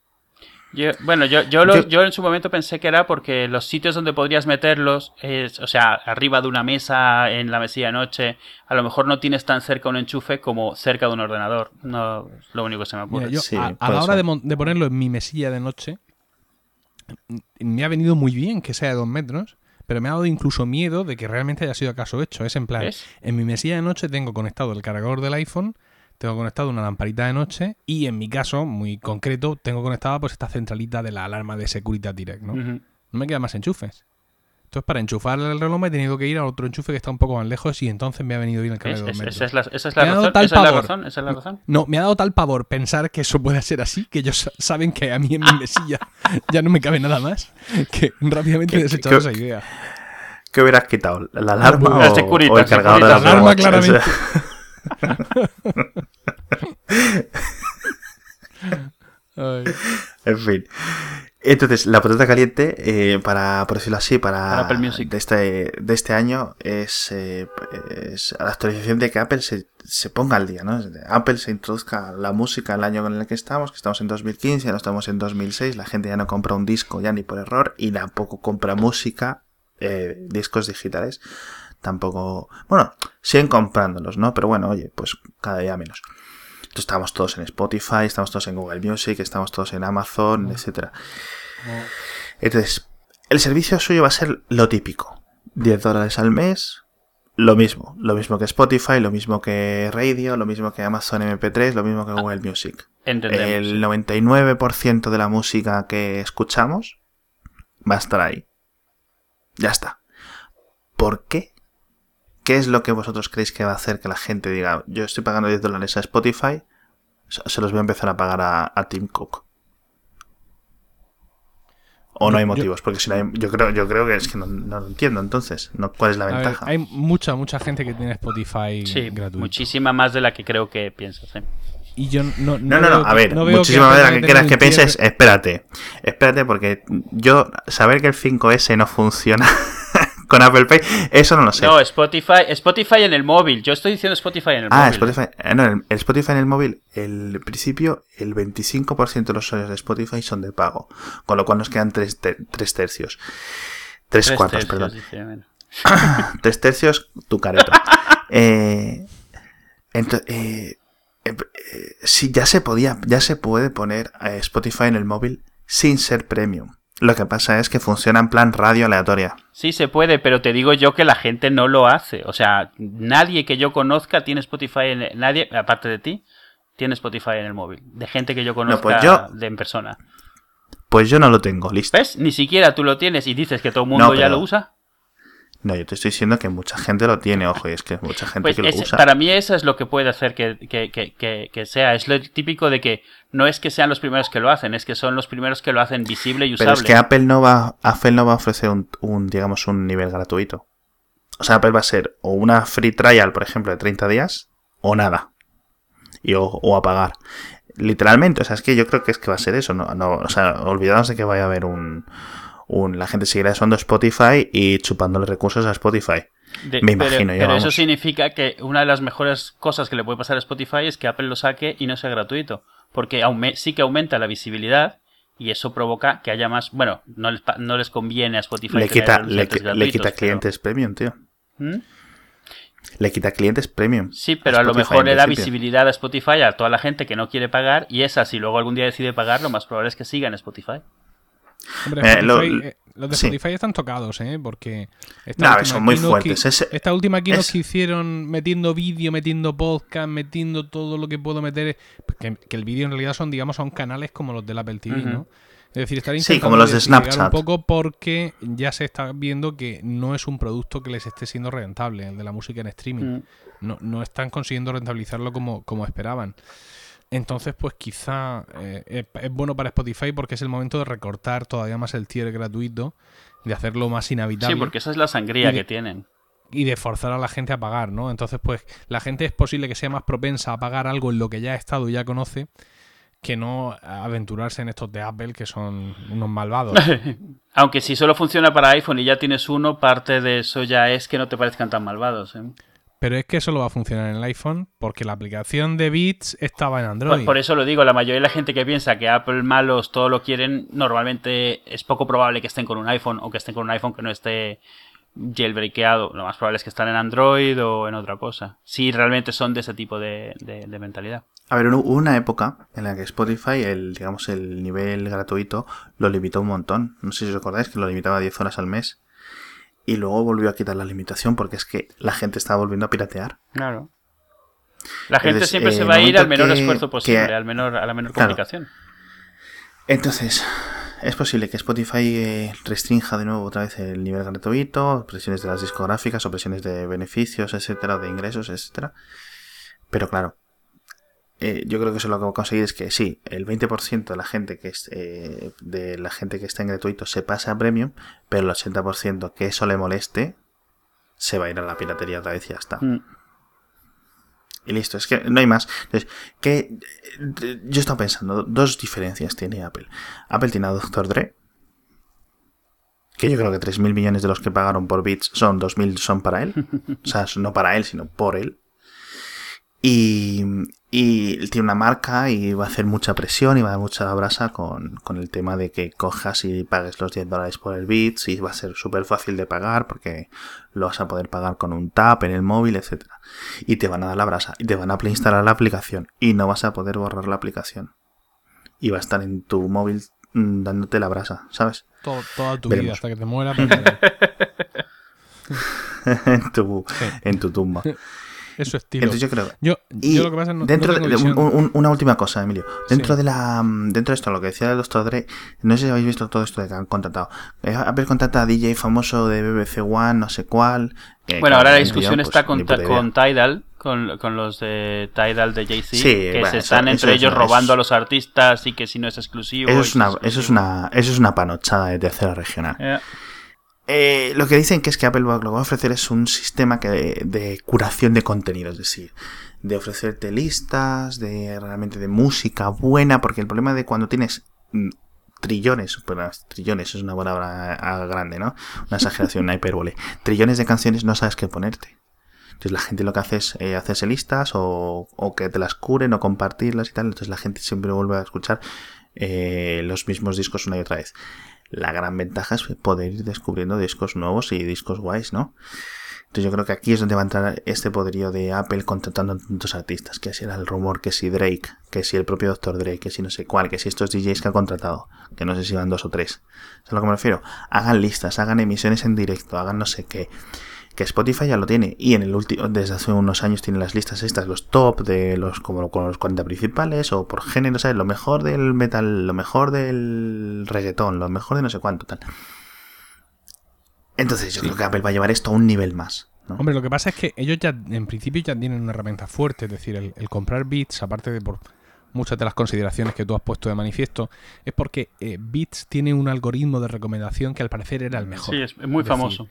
Yo- bueno, yo, yo, lo- Yo- yo en su momento pensé que era porque los sitios donde podrías meterlos, es, o sea, arriba de una mesa, en la mesilla de noche, a lo mejor no tienes tan cerca un enchufe como cerca de un ordenador. No es lo único que se me ocurre. Mira, yo Sí, a, la hora de, mon- de ponerlo en mi mesilla de noche, m- me ha venido muy bien que sea de dos metros, pero me ha dado incluso miedo de que realmente haya sido acaso hecho. Es en plan, en mi mesilla de noche tengo conectado el cargador del iPhone, tengo conectado una lamparita de noche y en mi caso, muy concreto, tengo conectada pues esta centralita de la alarma de Securitas Direct, ¿no? Ujú. No me quedan más enchufes. Entonces, para enchufar el reloj me he tenido que ir a otro enchufe que está un poco más lejos y entonces me ha venido bien el cable ¿Ves? de dos Es- metros. esa es la, esa es razón. Esa es la razón. Esa es la razón. No, me ha dado tal pavor pensar que eso pueda ser así, que ellos sa- saben que a mí en mi mesilla ya no me cabe nada más, que rápidamente he ¿Qué- desechado esa idea. ¿Qué hubieras quitado? ¿La alarma La o, o el cargador de la Alarma, claramente. Ay. En fin. Entonces, la patata caliente, eh, para, por decirlo así, para, Para Apple Music. De, este, de este año es, eh, es la actualización de que Apple se, se ponga al día, ¿no? Apple se introduzca la música el año en el que estamos, que estamos en 2015, ya no estamos en 2006, la gente ya no compra un disco ya ni por error y tampoco compra música, eh, discos digitales. Tampoco, bueno, siguen comprándolos, ¿no? Pero bueno, oye, pues cada día menos. Entonces, estamos todos en Spotify, estamos todos en Google Music, estamos todos en Amazon, etcétera. Entonces, el servicio suyo va a ser lo típico. 10 dólares al mes, lo mismo. Lo mismo que Spotify, lo mismo que Radio, lo mismo que Amazon MP3, lo mismo que Google Music. Entendemos. El 99% de la música que escuchamos va a estar ahí. Ya está. ¿Por qué? ¿Qué es lo que vosotros creéis que va a hacer que la gente diga, yo estoy pagando 10 dólares a Spotify, se los voy a empezar a pagar a, a Tim Cook? O no hay motivos, porque si no hay- yo creo, yo creo que es que no, no lo entiendo entonces. No, ¿Cuál es la ver, ventaja? hay mucha, mucha gente que tiene Spotify Sí, gratuito. muchísima más de la que creo que piensas. ¿eh? Y yo no, No, no, a ver, no muchísima Apple manera vaya que tener que pienses, espérate, espérate, porque yo saber que el 5S no funciona con Apple Pay, eso no lo sé. No, Spotify, Spotify en el móvil. Yo estoy diciendo Spotify en el ah, móvil. Spotify, eh, no, el, Spotify en el móvil, el principio, el 25% de los usuarios de Spotify son de pago, con lo cual nos quedan tres, tres tercios. Tres, Tres cuartos, tercios, perdón. dice. Tres tercios, tu careto. eh, ento- eh, eh, sí, ya se podía, ya se puede poner Spotify en el móvil sin ser premium. Lo que pasa es que funciona en plan radio aleatoria. Sí se puede, pero te digo yo que la gente no lo hace. O sea, nadie que yo conozca tiene Spotify en nadie, aparte de ti, tiene Spotify en el móvil. De gente que yo conozca pues yo- de en persona. Pues yo no lo tengo, listo. ¿Ves? Ni siquiera tú lo tienes y dices que todo el mundo No, ya lo usa. No, yo te estoy diciendo que mucha gente lo tiene, ojo, y es que mucha gente Pues que lo ese- usa. para mí eso es lo que puede hacer que, que- que- que- que sea. Es lo típico de que no es que sean los primeros que lo hacen, es que son los primeros que lo hacen visible y usable. Pero es que Apple no va, Apple no va a ofrecer un, un, digamos, un nivel gratuito. O sea, Apple va a ser o una free trial, por ejemplo, de 30 días, o nada. Y, o, o a pagar. Literalmente, o sea, es que yo creo que es que va a ser eso. No, no, o sea, olvidados de que vaya a haber un, un. La gente seguirá usando Spotify y chupándole recursos a Spotify. De- Me pero- imagino yo, Pero eso significa que una de las mejores cosas que le puede pasar a Spotify es que Apple lo saque y no sea gratuito. Porque sí que aumenta la visibilidad y eso provoca que haya más. Bueno, no les, no les conviene a Spotify Le tener quita, le, quita pero- clientes premium, tío. ¿Mm? Le quita clientes premium. Sí, pero a, lo Spotify, mejor le da visibilidad a Spotify a toda la gente que no quiere pagar y esa, si luego algún día decide pagar, lo más probable es que siga en Spotify. Hombre, Eh, lo- eh, Los de Sí. Spotify están tocados, ¿eh? Porque. No, última son muy fuertes. que- esta última keynote es- que hicieron metiendo vídeo, metiendo podcast, metiendo todo lo que puedo meter. Que, que el vídeo en realidad son, digamos, son canales como los del Apple TV, Ujú. ¿no? Es decir, estar Sí, intentando como los de Snapchat. un poco porque ya se está viendo que no es un producto que les esté siendo rentable, el de la música en streaming. Mm. No, no están consiguiendo rentabilizarlo como, como esperaban. Entonces, pues quizá eh, es, es bueno para Spotify porque es el momento de recortar todavía más el tier gratuito, de hacerlo más inhabitable Sí, porque esa es la sangría de- que tienen. y de forzar a la gente a pagar, ¿no? Entonces, pues la gente es posible que sea más propensa a pagar algo en lo que ya ha estado y ya conoce que no aventurarse en estos de Apple que son unos malvados. Aunque si solo funciona para iPhone y ya tienes uno, parte de eso ya es que no te parezcan tan malvados. ¿eh? Pero es que eso lo va a funcionar en el iPhone porque la aplicación de Beats estaba en Android. por eso lo digo, la mayoría de la gente que piensa que Apple malos todo lo quieren, normalmente es poco probable que estén con un iPhone o que estén con un iPhone que no esté jailbreakeado. Lo más probable es que estén en Android o en otra cosa. Si realmente son de ese tipo de, de- de mentalidad. A ver, hubo una época en la que Spotify, el, digamos, el nivel gratuito, lo limitó un montón. No sé si os acordáis que lo limitaba a 10 horas al mes. Y luego volvió a quitar la limitación porque es que la gente estaba volviendo a piratear. Claro. La gente Entonces, siempre eh, se va a ir al menor que- esfuerzo posible, que- al menor, a la menor Claro. complicación. Entonces, es posible que Spotify eh, restrinja de nuevo otra vez el nivel gratuito, presiones de las discográficas o presiones de beneficios, etcétera, de ingresos, etcétera. Pero claro, eh, yo creo que eso lo que va a conseguir es que sí, el 20% de la gente que es eh, de la gente que está en gratuito se pasa a premium, pero el 80% que eso le moleste se va a ir a la piratería otra vez y ya está. Mm. Y listo, es que no hay más. Entonces, que yo estaba pensando, dos diferencias tiene Apple. Apple tiene a Dr. Dre, que yo creo que 3.000 millones de los que pagaron por bits son 2.000 son para él. O sea, no para él, sino por él. Y, y tiene una marca y va a hacer mucha presión y va a dar mucha brasa con, con el tema de que cojas y pagues los 10 dólares por el bits y va a ser súper fácil de pagar porque lo vas a poder pagar con un tap en el móvil, etcétera y te van a dar la brasa y te van a instalar la aplicación y no vas a poder borrar la aplicación y va a estar en tu móvil mm, dándote la brasa, ¿sabes? Todo- toda tu Veremos. vida hasta que te porque en, tu, Sí. en tu tumba. es su estilo. Entonces yo creo Yo, y yo lo que pasa es no, dentro no de, un- un- una última cosa, Emilio. Dentro Sí. de la mm, dentro de esto, lo que decía el doctor Dre, no sé si habéis visto todo esto de que han contratado. Eh, Apple contrata a DJ famoso de BBC One, no sé cuál. que, Bueno, claro, ahora la discusión idea, está pues, con, con Tidal, con, con los de Tidal de Jay-Z, Sí, que bueno, se eso- están eso entre ellos una- robando es- a los artistas y que si no es exclusivo. Eso es una, eso es una, eso es una panochada de tercera regional. Eh, Eh, lo que dicen que es que Apple lo va a ofrecer es un sistema que de, de curación de contenido, es decir, de ofrecerte listas, de realmente de música buena, porque el problema de cuando tienes mm, trillones, bueno, trillones es una palabra ah, grande, ¿no? Una exageración, una hipérbole. Trillones de canciones no sabes qué ponerte. Entonces la gente lo que hace es eh, hacerse listas o, o que te las curen o compartirlas y tal. Entonces la gente siempre vuelve a escuchar eh, los mismos discos una y otra vez. La gran ventaja es poder ir descubriendo discos nuevos y discos guays, ¿no? Entonces yo creo que aquí es donde va a entrar este poderío de Apple contratando a tantos artistas, que si era el rumor, que si Drake, que si el propio Dr. Drake, que si no sé cuál, que si estos DJs que ha contratado, que no sé si van dos o tres. ¿Sabes a lo que me refiero? Hagan listas, hagan emisiones en directo, hagan no sé qué. Que Spotify ya lo tiene y en el último desde hace unos años tiene las listas estas, los top de los como con los 40 principales o por género, ¿sabes? Lo mejor del metal, lo mejor del reggaetón, lo mejor de no sé cuánto tal. Entonces yo creo que Apple va a llevar esto a un nivel más. ¿no? Hombre, lo que pasa es que ellos ya, en principio, ya tienen una herramienta fuerte. Es decir, el, el comprar bits, aparte de por muchas de las consideraciones que tú has puesto de manifiesto, es porque eh, Bits tiene un algoritmo de recomendación que al parecer era el mejor. Sí, es muy Es decir, famoso.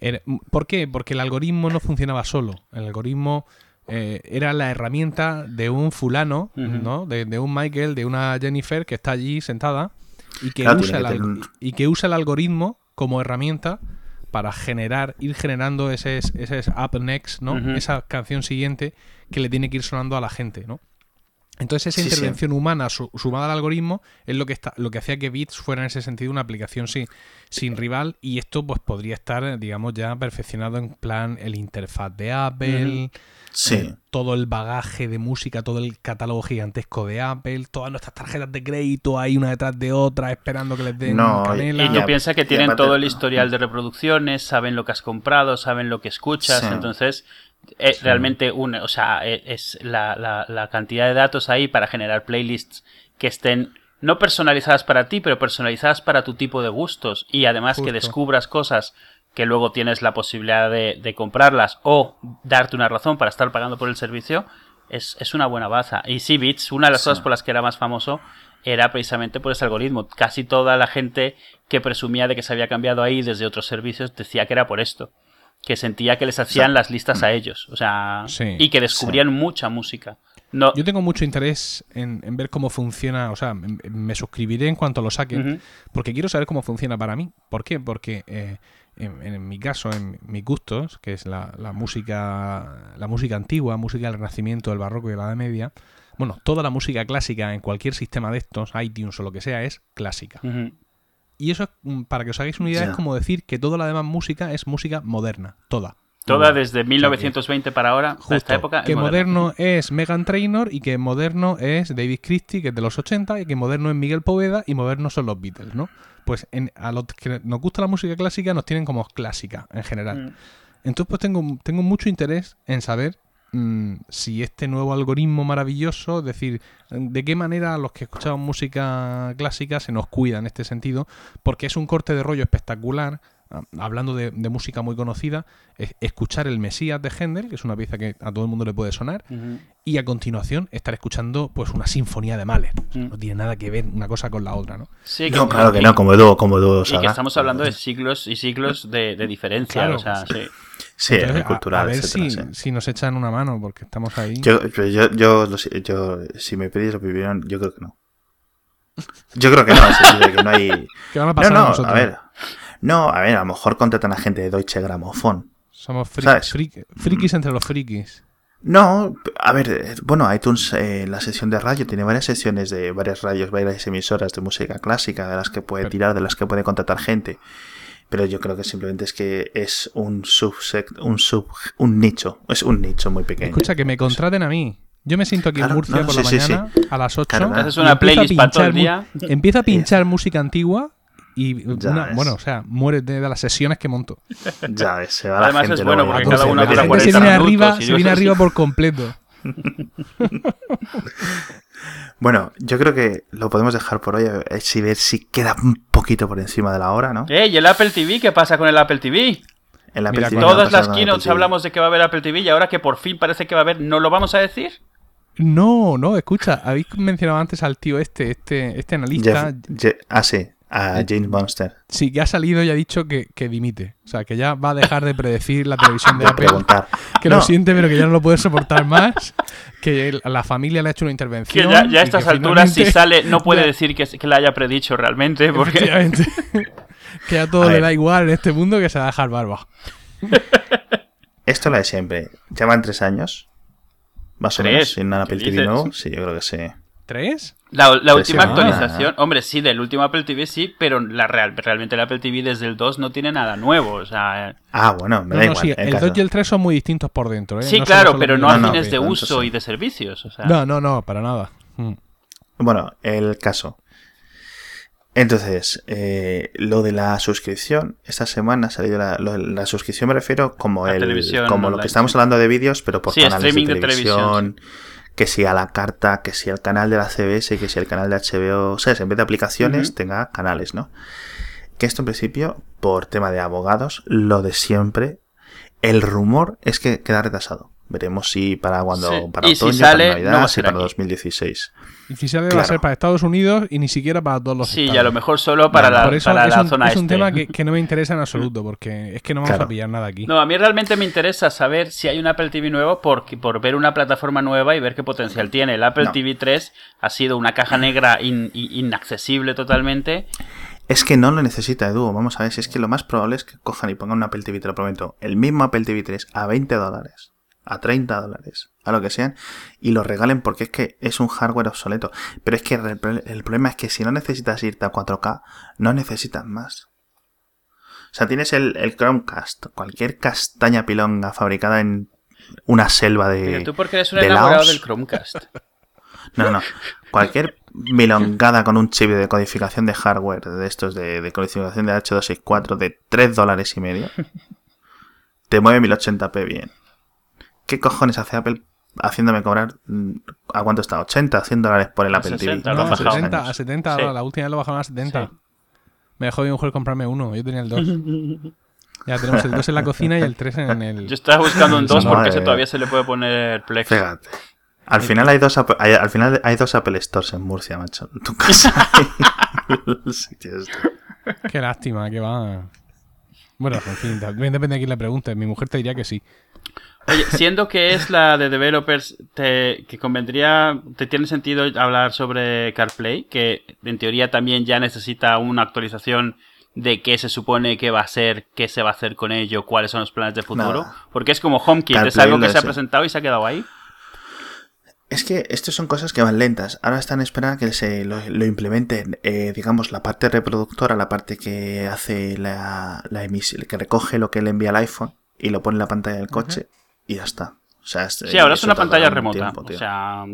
Era- ¿Por qué? Porque el algoritmo no funcionaba solo. El algoritmo eh, era la herramienta de un fulano. ¿no? De, de un Michael, de una Jennifer que está allí sentada y que, Claro, usa el, que un- y que usa el algoritmo como herramienta para generar, ir generando ese, ese up next, ¿no? Esa canción siguiente que le tiene que ir sonando a la gente, ¿no? Entonces esa Sí, sí. intervención humana su- sumada al algoritmo es lo que está, lo que hacía que Bits fuera en ese sentido una aplicación sin, sin rival y esto pues podría estar, digamos, ya perfeccionado en plan el interfaz de Apple, Sí. eh, todo el bagaje de música, todo el catálogo gigantesco de Apple, todas nuestras tarjetas de crédito ahí una detrás de otra esperando que les den No, canela. Y tú piensas que tienen todo el historial de reproducciones, saben lo que has comprado, saben lo que escuchas, Sí. entonces eh, realmente una, o sea, eh, es la, la- la cantidad de datos ahí para generar playlists que estén no personalizadas para ti, pero personalizadas para tu tipo de gustos y además que descubras cosas que luego tienes la posibilidad de, de comprarlas o darte una razón para estar pagando por el servicio, es, es una buena baza. Y sí, Bits, una de las Sí. cosas por las que era más famoso era precisamente por ese algoritmo. Casi toda la gente que presumía de que se había cambiado ahí desde otros servicios decía que era por esto. Que sentía que les hacían las listas a ellos. O sea, Sí. y que descubrían mucha música. No, Yo tengo mucho interés en, en ver cómo funciona, o sea, me suscribiré en cuanto lo saquen, porque quiero saber cómo funciona para mí. ¿Por qué? Porque eh, en, en mi caso, en mis gustos, que es la, la música la música antigua, música del Renacimiento, del Barroco y de la Edad Media, bueno, toda la música clásica en cualquier sistema de estos, iTunes o lo que sea, es clásica. Y eso, mm, para que os hagáis una idea, es como decir que toda la demás música es música moderna, toda. Toda desde 1920 para ahora, hasta esta Justo, época. es que moderno es Megan Trainor y que moderno es David Christie, que es de los 80, y que moderno es Miguel Poveda y moderno son los Beatles, ¿no? Pues en- a los que nos gusta la música clásica nos tienen como clásica en general. Mm. Entonces pues tengo, tengo mucho interés en saber mm, si este nuevo algoritmo maravilloso, es decir, de qué manera los que escuchamos música clásica se nos cuida en este sentido, porque es un corte de rollo espectacular. Hablando de, de música muy conocida, es escuchar el Mesías de Händel, que es una pieza que a todo el mundo le puede sonar, y a continuación estar escuchando pues una sinfonía de Mahler. Mm. No tiene nada que ver una cosa con la otra, ¿no? Sí, No, claro que no, como dúo, como dúo, Y que estamos hablando de siglos y siglos de, de diferencia. Claro. o sea, sí. Sí, Entonces, muy a- cultural, a, ver etcétera, si, sí. si nos echan una mano, porque estamos ahí. Yo, yo, yo, si me pedís opinión, yo creo que no. Yo creo que no, es decir, que no hay... ¿Qué van a No, pasar no, nosotros? a ver. No, a ver, a lo mejor contratan a gente de Deutsche Grammophon. Somos fri- ¿Sabes? fri- frikis entre los frikis. No, a ver, bueno, iTunes, eh, la sesión de radio, tiene varias sesiones de varias radios, varias emisoras de música clásica, de las que puede tirar, de las que puede contratar gente. Pero yo creo que simplemente es que es un subsect, un sub, un nicho, es un nicho muy pequeño. Escucha, que me contraten a mí. Yo me siento aquí Claro, en Murcia no, por sí, la sí, mañana a las 8. Claro, haces una playlist para todo el día. Empieza a pinchar música antigua y una- bueno, o sea, mueres de, de las sesiones que monto. Ya ves, se va la Además gente es bueno porque y cada vez dura de- La gente se 40 viene minutos arriba, se viene arriba por completo. Bueno, yo creo que lo podemos dejar por hoy, a ver si ver si queda un poquito por encima de la hora, ¿no? ¡Ey! ¿Y el Apple TV? ¿Qué pasa con el Apple TV? En la Mira, TV no Todas las keynotes hablamos de que va a haber Apple TV y ahora que por fin parece que va a haber, ¿no lo vamos a decir? No, no, escucha, habéis mencionado antes al tío este, este, este analista. Jeff- ah, sí, a Eh, James Monster. Sí, que ha salido y ha dicho que, que dimite. O sea, que ya va a dejar de predecir la televisión de De Apple. preguntar. Que No, lo siente, pero que ya no lo puede soportar más. Que la familia le ha hecho una Que intervención. ya, ya a estas que alturas, si sale, no puede Ya. decir que, que la haya predicho realmente, porque Efectivamente. que a todo A le ver. da igual en este mundo que se va a dejar barba. Esto lo de siempre. Llevan tres años. Más o menos, sin nada ¿Qué Apple TV nuevo. Sí, yo creo que sí. ¿Tres? La, última actualización, hombre, sí, del último Apple TV sí, pero la real, realmente el Apple TV desde el 2 no tiene nada nuevo, o sea... Ah, bueno, me da no, igual. sí, el caso. 2 y el 3 son muy distintos por dentro. ¿eh? Sí, No claro, pero no a no, fines de no, uso sí. y de servicios, o sea... No, no, no, para nada. Mm. Bueno, el caso. Entonces, eh, lo de la suscripción, esta semana ha salido la, lo- la suscripción, me refiero como, La el, como lo que estamos hablando de vídeos, pero por Sí, canales de streaming de televisión, televisión, que si a la carta, que si al canal de la CBS, que si el canal de HBO, o sea, en vez de aplicaciones tenga canales, ¿no? Que esto en principio, por tema de abogados, lo de siempre, el rumor es que queda retrasado. Veremos si para cuando Sí. para Y si otoño, sale, para no va Navidad, a si ser para aquí. 2016. Y si sale va a Claro. ser para Estados Unidos y ni siquiera para todos los Sí, estados. y a lo mejor solo para No, la, Por eso para es, la un, zona es un este. tema que, que no me interesa en absoluto, porque es que no vamos Claro. a pillar nada aquí. No, a mí realmente me interesa saber si hay un Apple TV nuevo por, por ver una plataforma nueva y ver qué potencial tiene. El Apple No. TV 3 ha sido una caja negra in- in- inaccesible totalmente. Es que no lo necesita Edu. Vamos a ver, si es que lo más probable es que cojan y pongan un Apple TV, te lo prometo, el mismo Apple TV 3 a 20 dólares. A 30 dólares, a lo que sean, y lo regalen porque es que es un hardware obsoleto. Pero es que el, el problema es que si no necesitas irte a 4K, no necesitas más. O sea, tienes el, el Chromecast, cualquier castaña pilonga fabricada en una selva de. Pero tú porque eres un de enamorado Laos. del Chromecast. No, no. Cualquier milongada con un chip de decodificación de hardware de estos de, de codificación de H264 de 3 dólares y medio te mueve 1080p bien. ¿Qué cojones hace Apple haciéndome cobrar a cuánto está? ¿80? 100 dólares por el A Apple 60, TV? lo No, han a Hace bajado. dos 70, años. a 70 Sí. ahora, la última vez lo bajaron a 70. Sí. Me dejó mi mujer comprarme uno, yo tenía el 2. ya tenemos el 2 en la cocina y el 3 en el... Yo estaba buscando un 2 porque Madre ese todavía se le puede poner Plex. Fíjate. Al final hay dos hay- al final hay dos Apple Stores en Murcia, macho. En tu casa. Qué lástima, que va... Bueno, en fin, también depende de quién le pregunte. Mi mujer te diría que sí. Oye, siendo que es la de developers, te, que convendría, te tiene sentido hablar sobre CarPlay, que en teoría también ya necesita una actualización de qué se supone que va a ser, qué se va a hacer con ello, cuáles son los planes de futuro. Nada. Porque es como HomeKit, es CarPlay algo que se ha presentado y se ha quedado ahí. Es que estas son cosas que van lentas. Ahora están esperando que se lo, lo implementen, eh, digamos, la parte reproductora, la parte que hace la, la emisión, que recoge lo que le envía el iPhone y lo pone en la pantalla del coche y ya está. O sea, Sí, ahora es eso una pantalla un remota. tiempo, tío. o sea,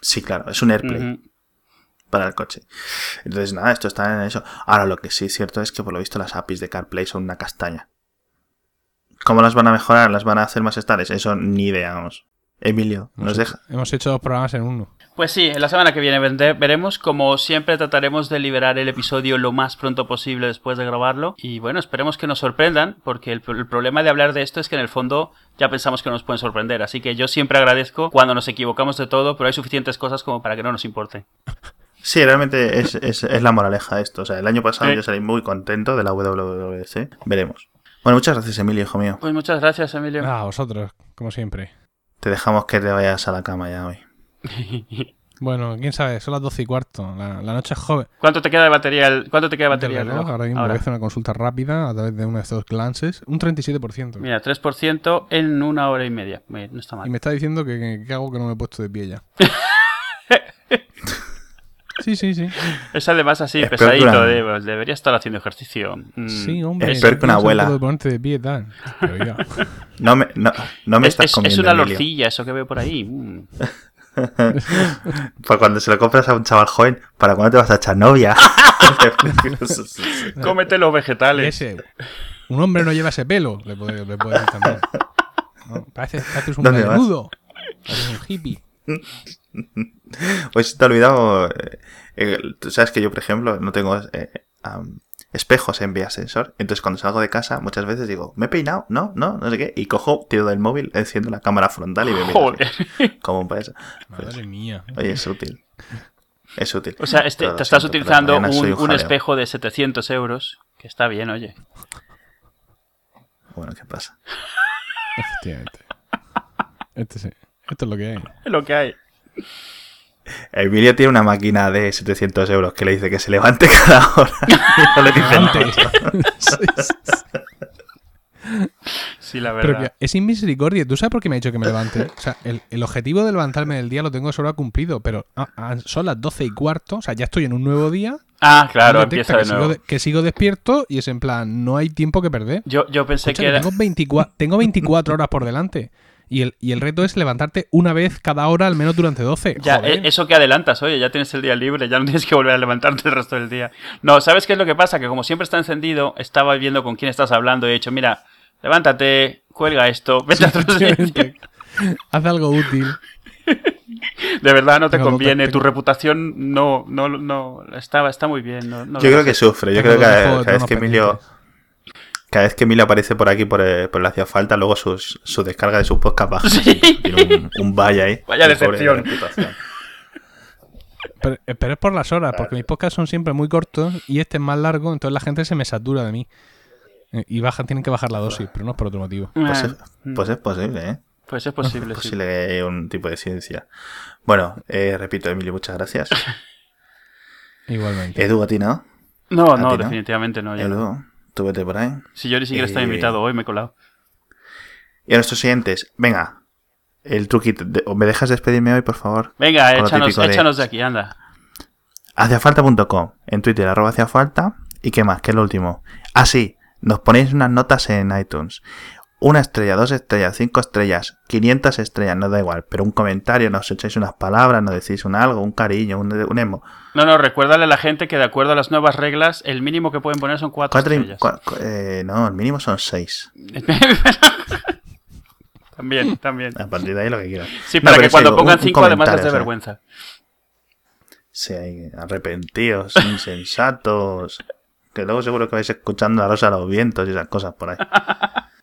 Sí, claro, es un AirPlay para el coche. Entonces, nada, esto está en eso. Ahora, lo que sí es cierto es que por lo visto las APIs de CarPlay son una castaña. ¿Cómo las van a mejorar? ¿Las van a hacer más estables? Eso ni idea, vamos. Emilio, Hemos nos hecho- deja. Hemos hecho dos programas en uno. Pues sí, la semana que viene veremos. Como siempre, trataremos de liberar el episodio lo más pronto posible después de grabarlo. Y bueno, esperemos que nos sorprendan, porque el, el problema de hablar de esto es que en el fondo ya pensamos que nos pueden sorprender. Así que yo siempre agradezco cuando nos equivocamos de todo, pero hay suficientes cosas como para que no nos importe. Sí, realmente es, es- es la moraleja esto. O sea, el año pasado Sí. yo salí muy contento de la WWDC. Veremos. Bueno, muchas gracias, Emilio, hijo mío. Pues muchas gracias, Emilio. Ah, vosotros, como siempre. Te dejamos que te vayas a la cama ya hoy. Bueno, quién sabe, son las 12 y cuarto. La, la noche es joven. ¿Cuánto te queda de batería? el- ¿Cuánto te queda de batería? El reloj, ahora mismo Ahora. voy a hacer una consulta rápida a través de uno de estos glances. Un 37%. Mira, 3% en una hora y media. No está mal. Y me está diciendo que, que- que hago que no me he puesto de pie ya. sí, sí, sí. Es además así, Espero pesadito. una- de, pues, debería estar haciendo ejercicio. Mm. Sí, hombre. Es peor que una abuela. puedo ponerte de pie tal. No me, no, no me Es, estás es- comiendo, es una Emilio. lorcilla, eso que veo por ahí. Mm. Pues cuando se lo compras a un chaval joven, ¿para cuándo te vas a echar novia? Cómete los vegetales. ese, un hombre no lleva ese pelo, le puede, le puede decir también. No, parece, parece un desnudo. Parece un hippie. Hoy se te ha olvidado. eh, eh, tú sabes que yo, por ejemplo, no tengo eh, espejos en vía sensor. Entonces, cuando salgo de casa, muchas veces digo, ¿me he peinado? No, no, no sé qué. Y cojo, tiro del móvil, enciendo la cámara frontal y me miro. Como un payaso. Pues, Madre mía. oye, es útil. Es útil. O sea, este- te estás siento, utilizando un, un espejo de 700 euros. Que está bien, oye. Bueno, ¿qué pasa? Efectivamente. Este sí. Esto es lo que hay. Es lo que hay. Emilio tiene una máquina de 700 euros que le dice que se levante cada hora. Y no le dice nada. Sí, sí, sí. Sí, la Pero verdad. que es sin misericordia. ¿Tú sabes por qué me ha dicho que me levante? O sea, el, el objetivo de levantarme del día lo tengo solo cumplido, pero ah, ah, son las 12 y cuarto. O sea, ya estoy en un nuevo día. Ah, claro, empieza de que, sigo nuevo. de- que sigo despierto y es en plan, no hay tiempo que perder. Yo, yo pensé Escucha, que que era... tengo, 24, tengo 24 horas por delante. Y el, y el reto es levantarte una vez cada hora, al menos durante 12. Ya, Joder. eh, eso que adelantas, oye, ya tienes el día libre, ya no tienes que volver a levantarte el resto del día. No, ¿sabes qué es lo que pasa? Que como siempre está encendido, estaba viendo con quién estás hablando y he dicho, mira, levántate, cuelga esto, vete a otro sitio. Efectivamente. Haz algo útil. De verdad no te conviene, tu reputación no, no, no, está, está muy bien. No, no Yo creo que sufre. Yo creo que cada, vez que Emilio. Cada vez que Emilio aparece por aquí por, eh, por la hacía falta, luego sus, su descarga de su podcast baja. Sí. Tiene un, un valle ahí. Vaya decepción. Pero, eh, pero es por las horas, porque mis podcasts son siempre muy cortos y este es más largo, entonces la gente se me satura de mí. Eh, Y bajan, tienen que bajar la dosis, pero no es por otro motivo. Pues, Ah, es, pues es posible, ¿eh? pues es posible, Es sí. posible que haya un tipo de ciencia. Bueno, eh, repito, Emilio, muchas gracias. Igualmente. Edu, a ti, ¿no? No, ¿A no, ti no? definitivamente no. yo. Edu, por ahí. Si yo ni siquiera estaba Eh, invitado hoy, me he colado. Y a nuestros siguientes, venga, el truquito. de- ¿Me dejas despedirme hoy, por favor? Venga, échanos, de- échanos de aquí, anda. Haciafalta.com, en Twitter, arroba haciafalta. ¿Y qué más? ¿Qué es lo último? Ah, sí, nos ponéis unas notas en iTunes. Una estrella, dos estrellas, cinco estrellas, 500 estrellas, no da igual. Pero un comentario, nos echáis unas palabras, nos decís un algo, un cariño, un, un emo. No, no, recuérdale a la gente que de acuerdo a las nuevas reglas, el mínimo que pueden poner son cuatro, Cuatro estrellas. cua- eh, no, el mínimo son seis. también, también. A partir de ahí lo que quieras. Sí, para que cuando pongan un- un cinco además les dé vergüenza. Sí, arrepentidos, insensatos. Que luego seguro que vais escuchando a Rosa a los vientos y esas cosas por ahí.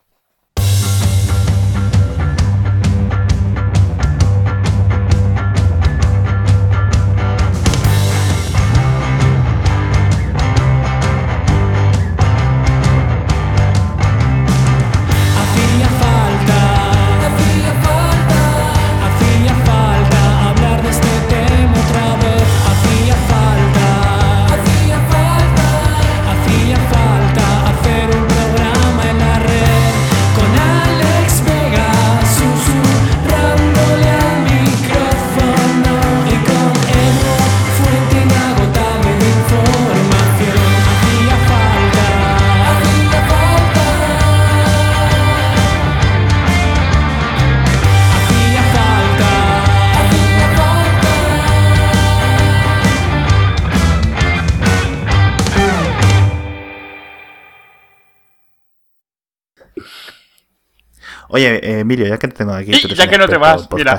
Oye, eh, Emilio, ya que te tengo aquí. tú eres Ya que no te vas, mira.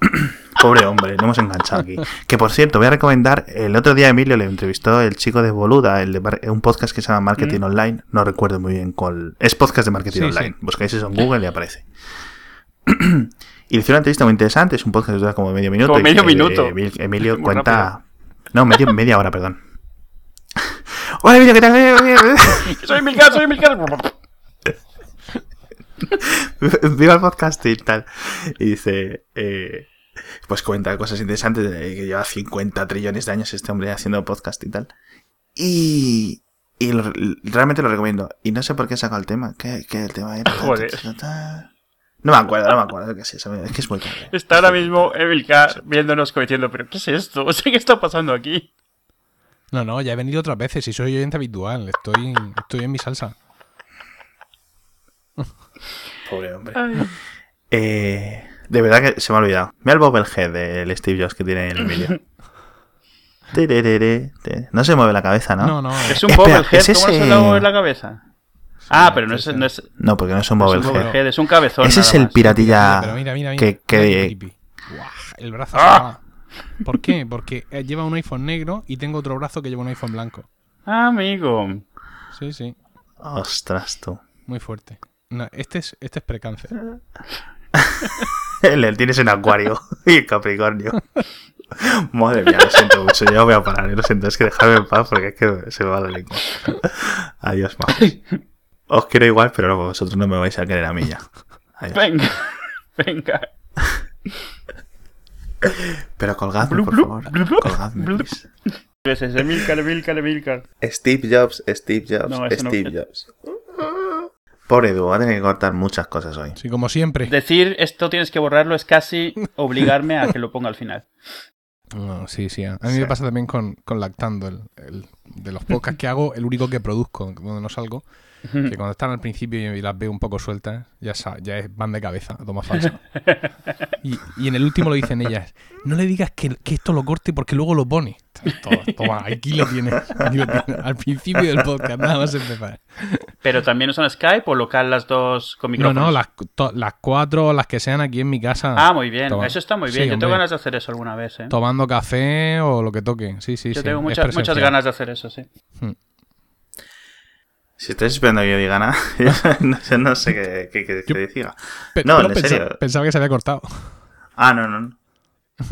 Pobre hombre, lo hemos enganchado aquí. Que por cierto, voy a recomendar. El otro día Emilio le entrevistó el chico de Boluda, el de un podcast que se llama Marketing Online. No recuerdo muy bien cuál. Es podcast de marketing Sí, online. sí. Buscáis eso en Google y aparece. y le hizo una entrevista muy interesante. Es un podcast que dura como medio minuto. Como medio minuto. eh, Emil- Emilio Muy cuenta. No, medio, media hora, perdón. Hola Emilio, ¿qué tal? Soy Milcar, soy Milcar. Viva el podcast y tal. Y dice, eh, pues cuenta cosas interesantes, de que lleva 50 trillones de años este hombre haciendo podcast y tal. Y, y lo- realmente lo recomiendo. Y no sé por qué he sacado el tema. ¿Qué, qué el tema era? Joder. No me acuerdo, no me acuerdo. qué es que es muy tarde. Está ahora mismo Emilcar viéndonos como diciendo, pero ¿qué es esto? O sea, ¿qué está pasando aquí? No, no, ya he venido otras veces y soy oyente habitual. Estoy, estoy en mi salsa. Pobre hombre. Eh, de verdad que se me ha olvidado. Mira el bobblehead del Steve Jobs que tiene el Emilio. No se mueve la cabeza, ¿no? No, no. Es un Espera, bobblehead, ¿es ¿cómo se mueve la cabeza? Ah, pero no es, no es, No, porque no es un no es un bobblehead. bobblehead, es un cabezón. Ese es el piratilla Pero mira, mira, mira. que, el brazo ¡Ah! ¿Por qué? Porque eh, lleva un iPhone negro y tengo otro brazo que lleva un iPhone blanco. Ah, amigo. Sí, sí. Ostras, tú. Muy fuerte. No, este es, este es precáncer. Le tienes en Acuario y en Capricornio. Madre mía, lo siento mucho. Yo voy a parar, ¿eh? lo siento. Es que dejadme en paz porque es que se me va la lengua. Adiós, más. Os quiero igual, pero vosotros no me vais a querer a mí ya. Adiós. Venga, venga. Pero colgadme, por favor. Colgadme. Es ese, Emilcar, Emilcar, Emilcar. Steve Jobs, Steve Jobs, No, eso no- Steve Jobs. Pobre Edu, va a tener que cortar muchas cosas hoy. Sí, como siempre. Decir esto tienes que borrarlo es casi obligarme a que lo ponga al final. No, sí, sí. A mí me pasa también con, con Lactando. El, el- de los podcasts que hago, el único que produzco, donde no salgo, que cuando están al principio y las veo un poco sueltas, ya, ya van de cabeza, toma falsa. Y, y en el último lo dicen ellas, no le digas que, que esto lo corte porque luego lo pone. Toma, toma, aquí lo tienes, aquí lo tienes. Al principio del podcast, nada más empezar. Pero también usan Skype o local las dos con No, micrófonos. no, las, to- las cuatro, las que sean aquí en mi casa. Ah, muy bien. Toma. Eso está muy Sí, bien. Yo tengo hombre. ganas de hacer eso alguna vez, ¿eh? Tomando café o lo que toque. Sí, sí, Yo sí. tengo muchas, muchas ganas de hacer eso, sí. Si estáis esperando que yo diga nada, no, sé- no sé qué, qué, qué- qué diga. No, en serio. Pensaba que se había cortado. Ah, no. No,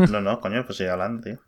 no, no coño, pues sigue hablando, tío.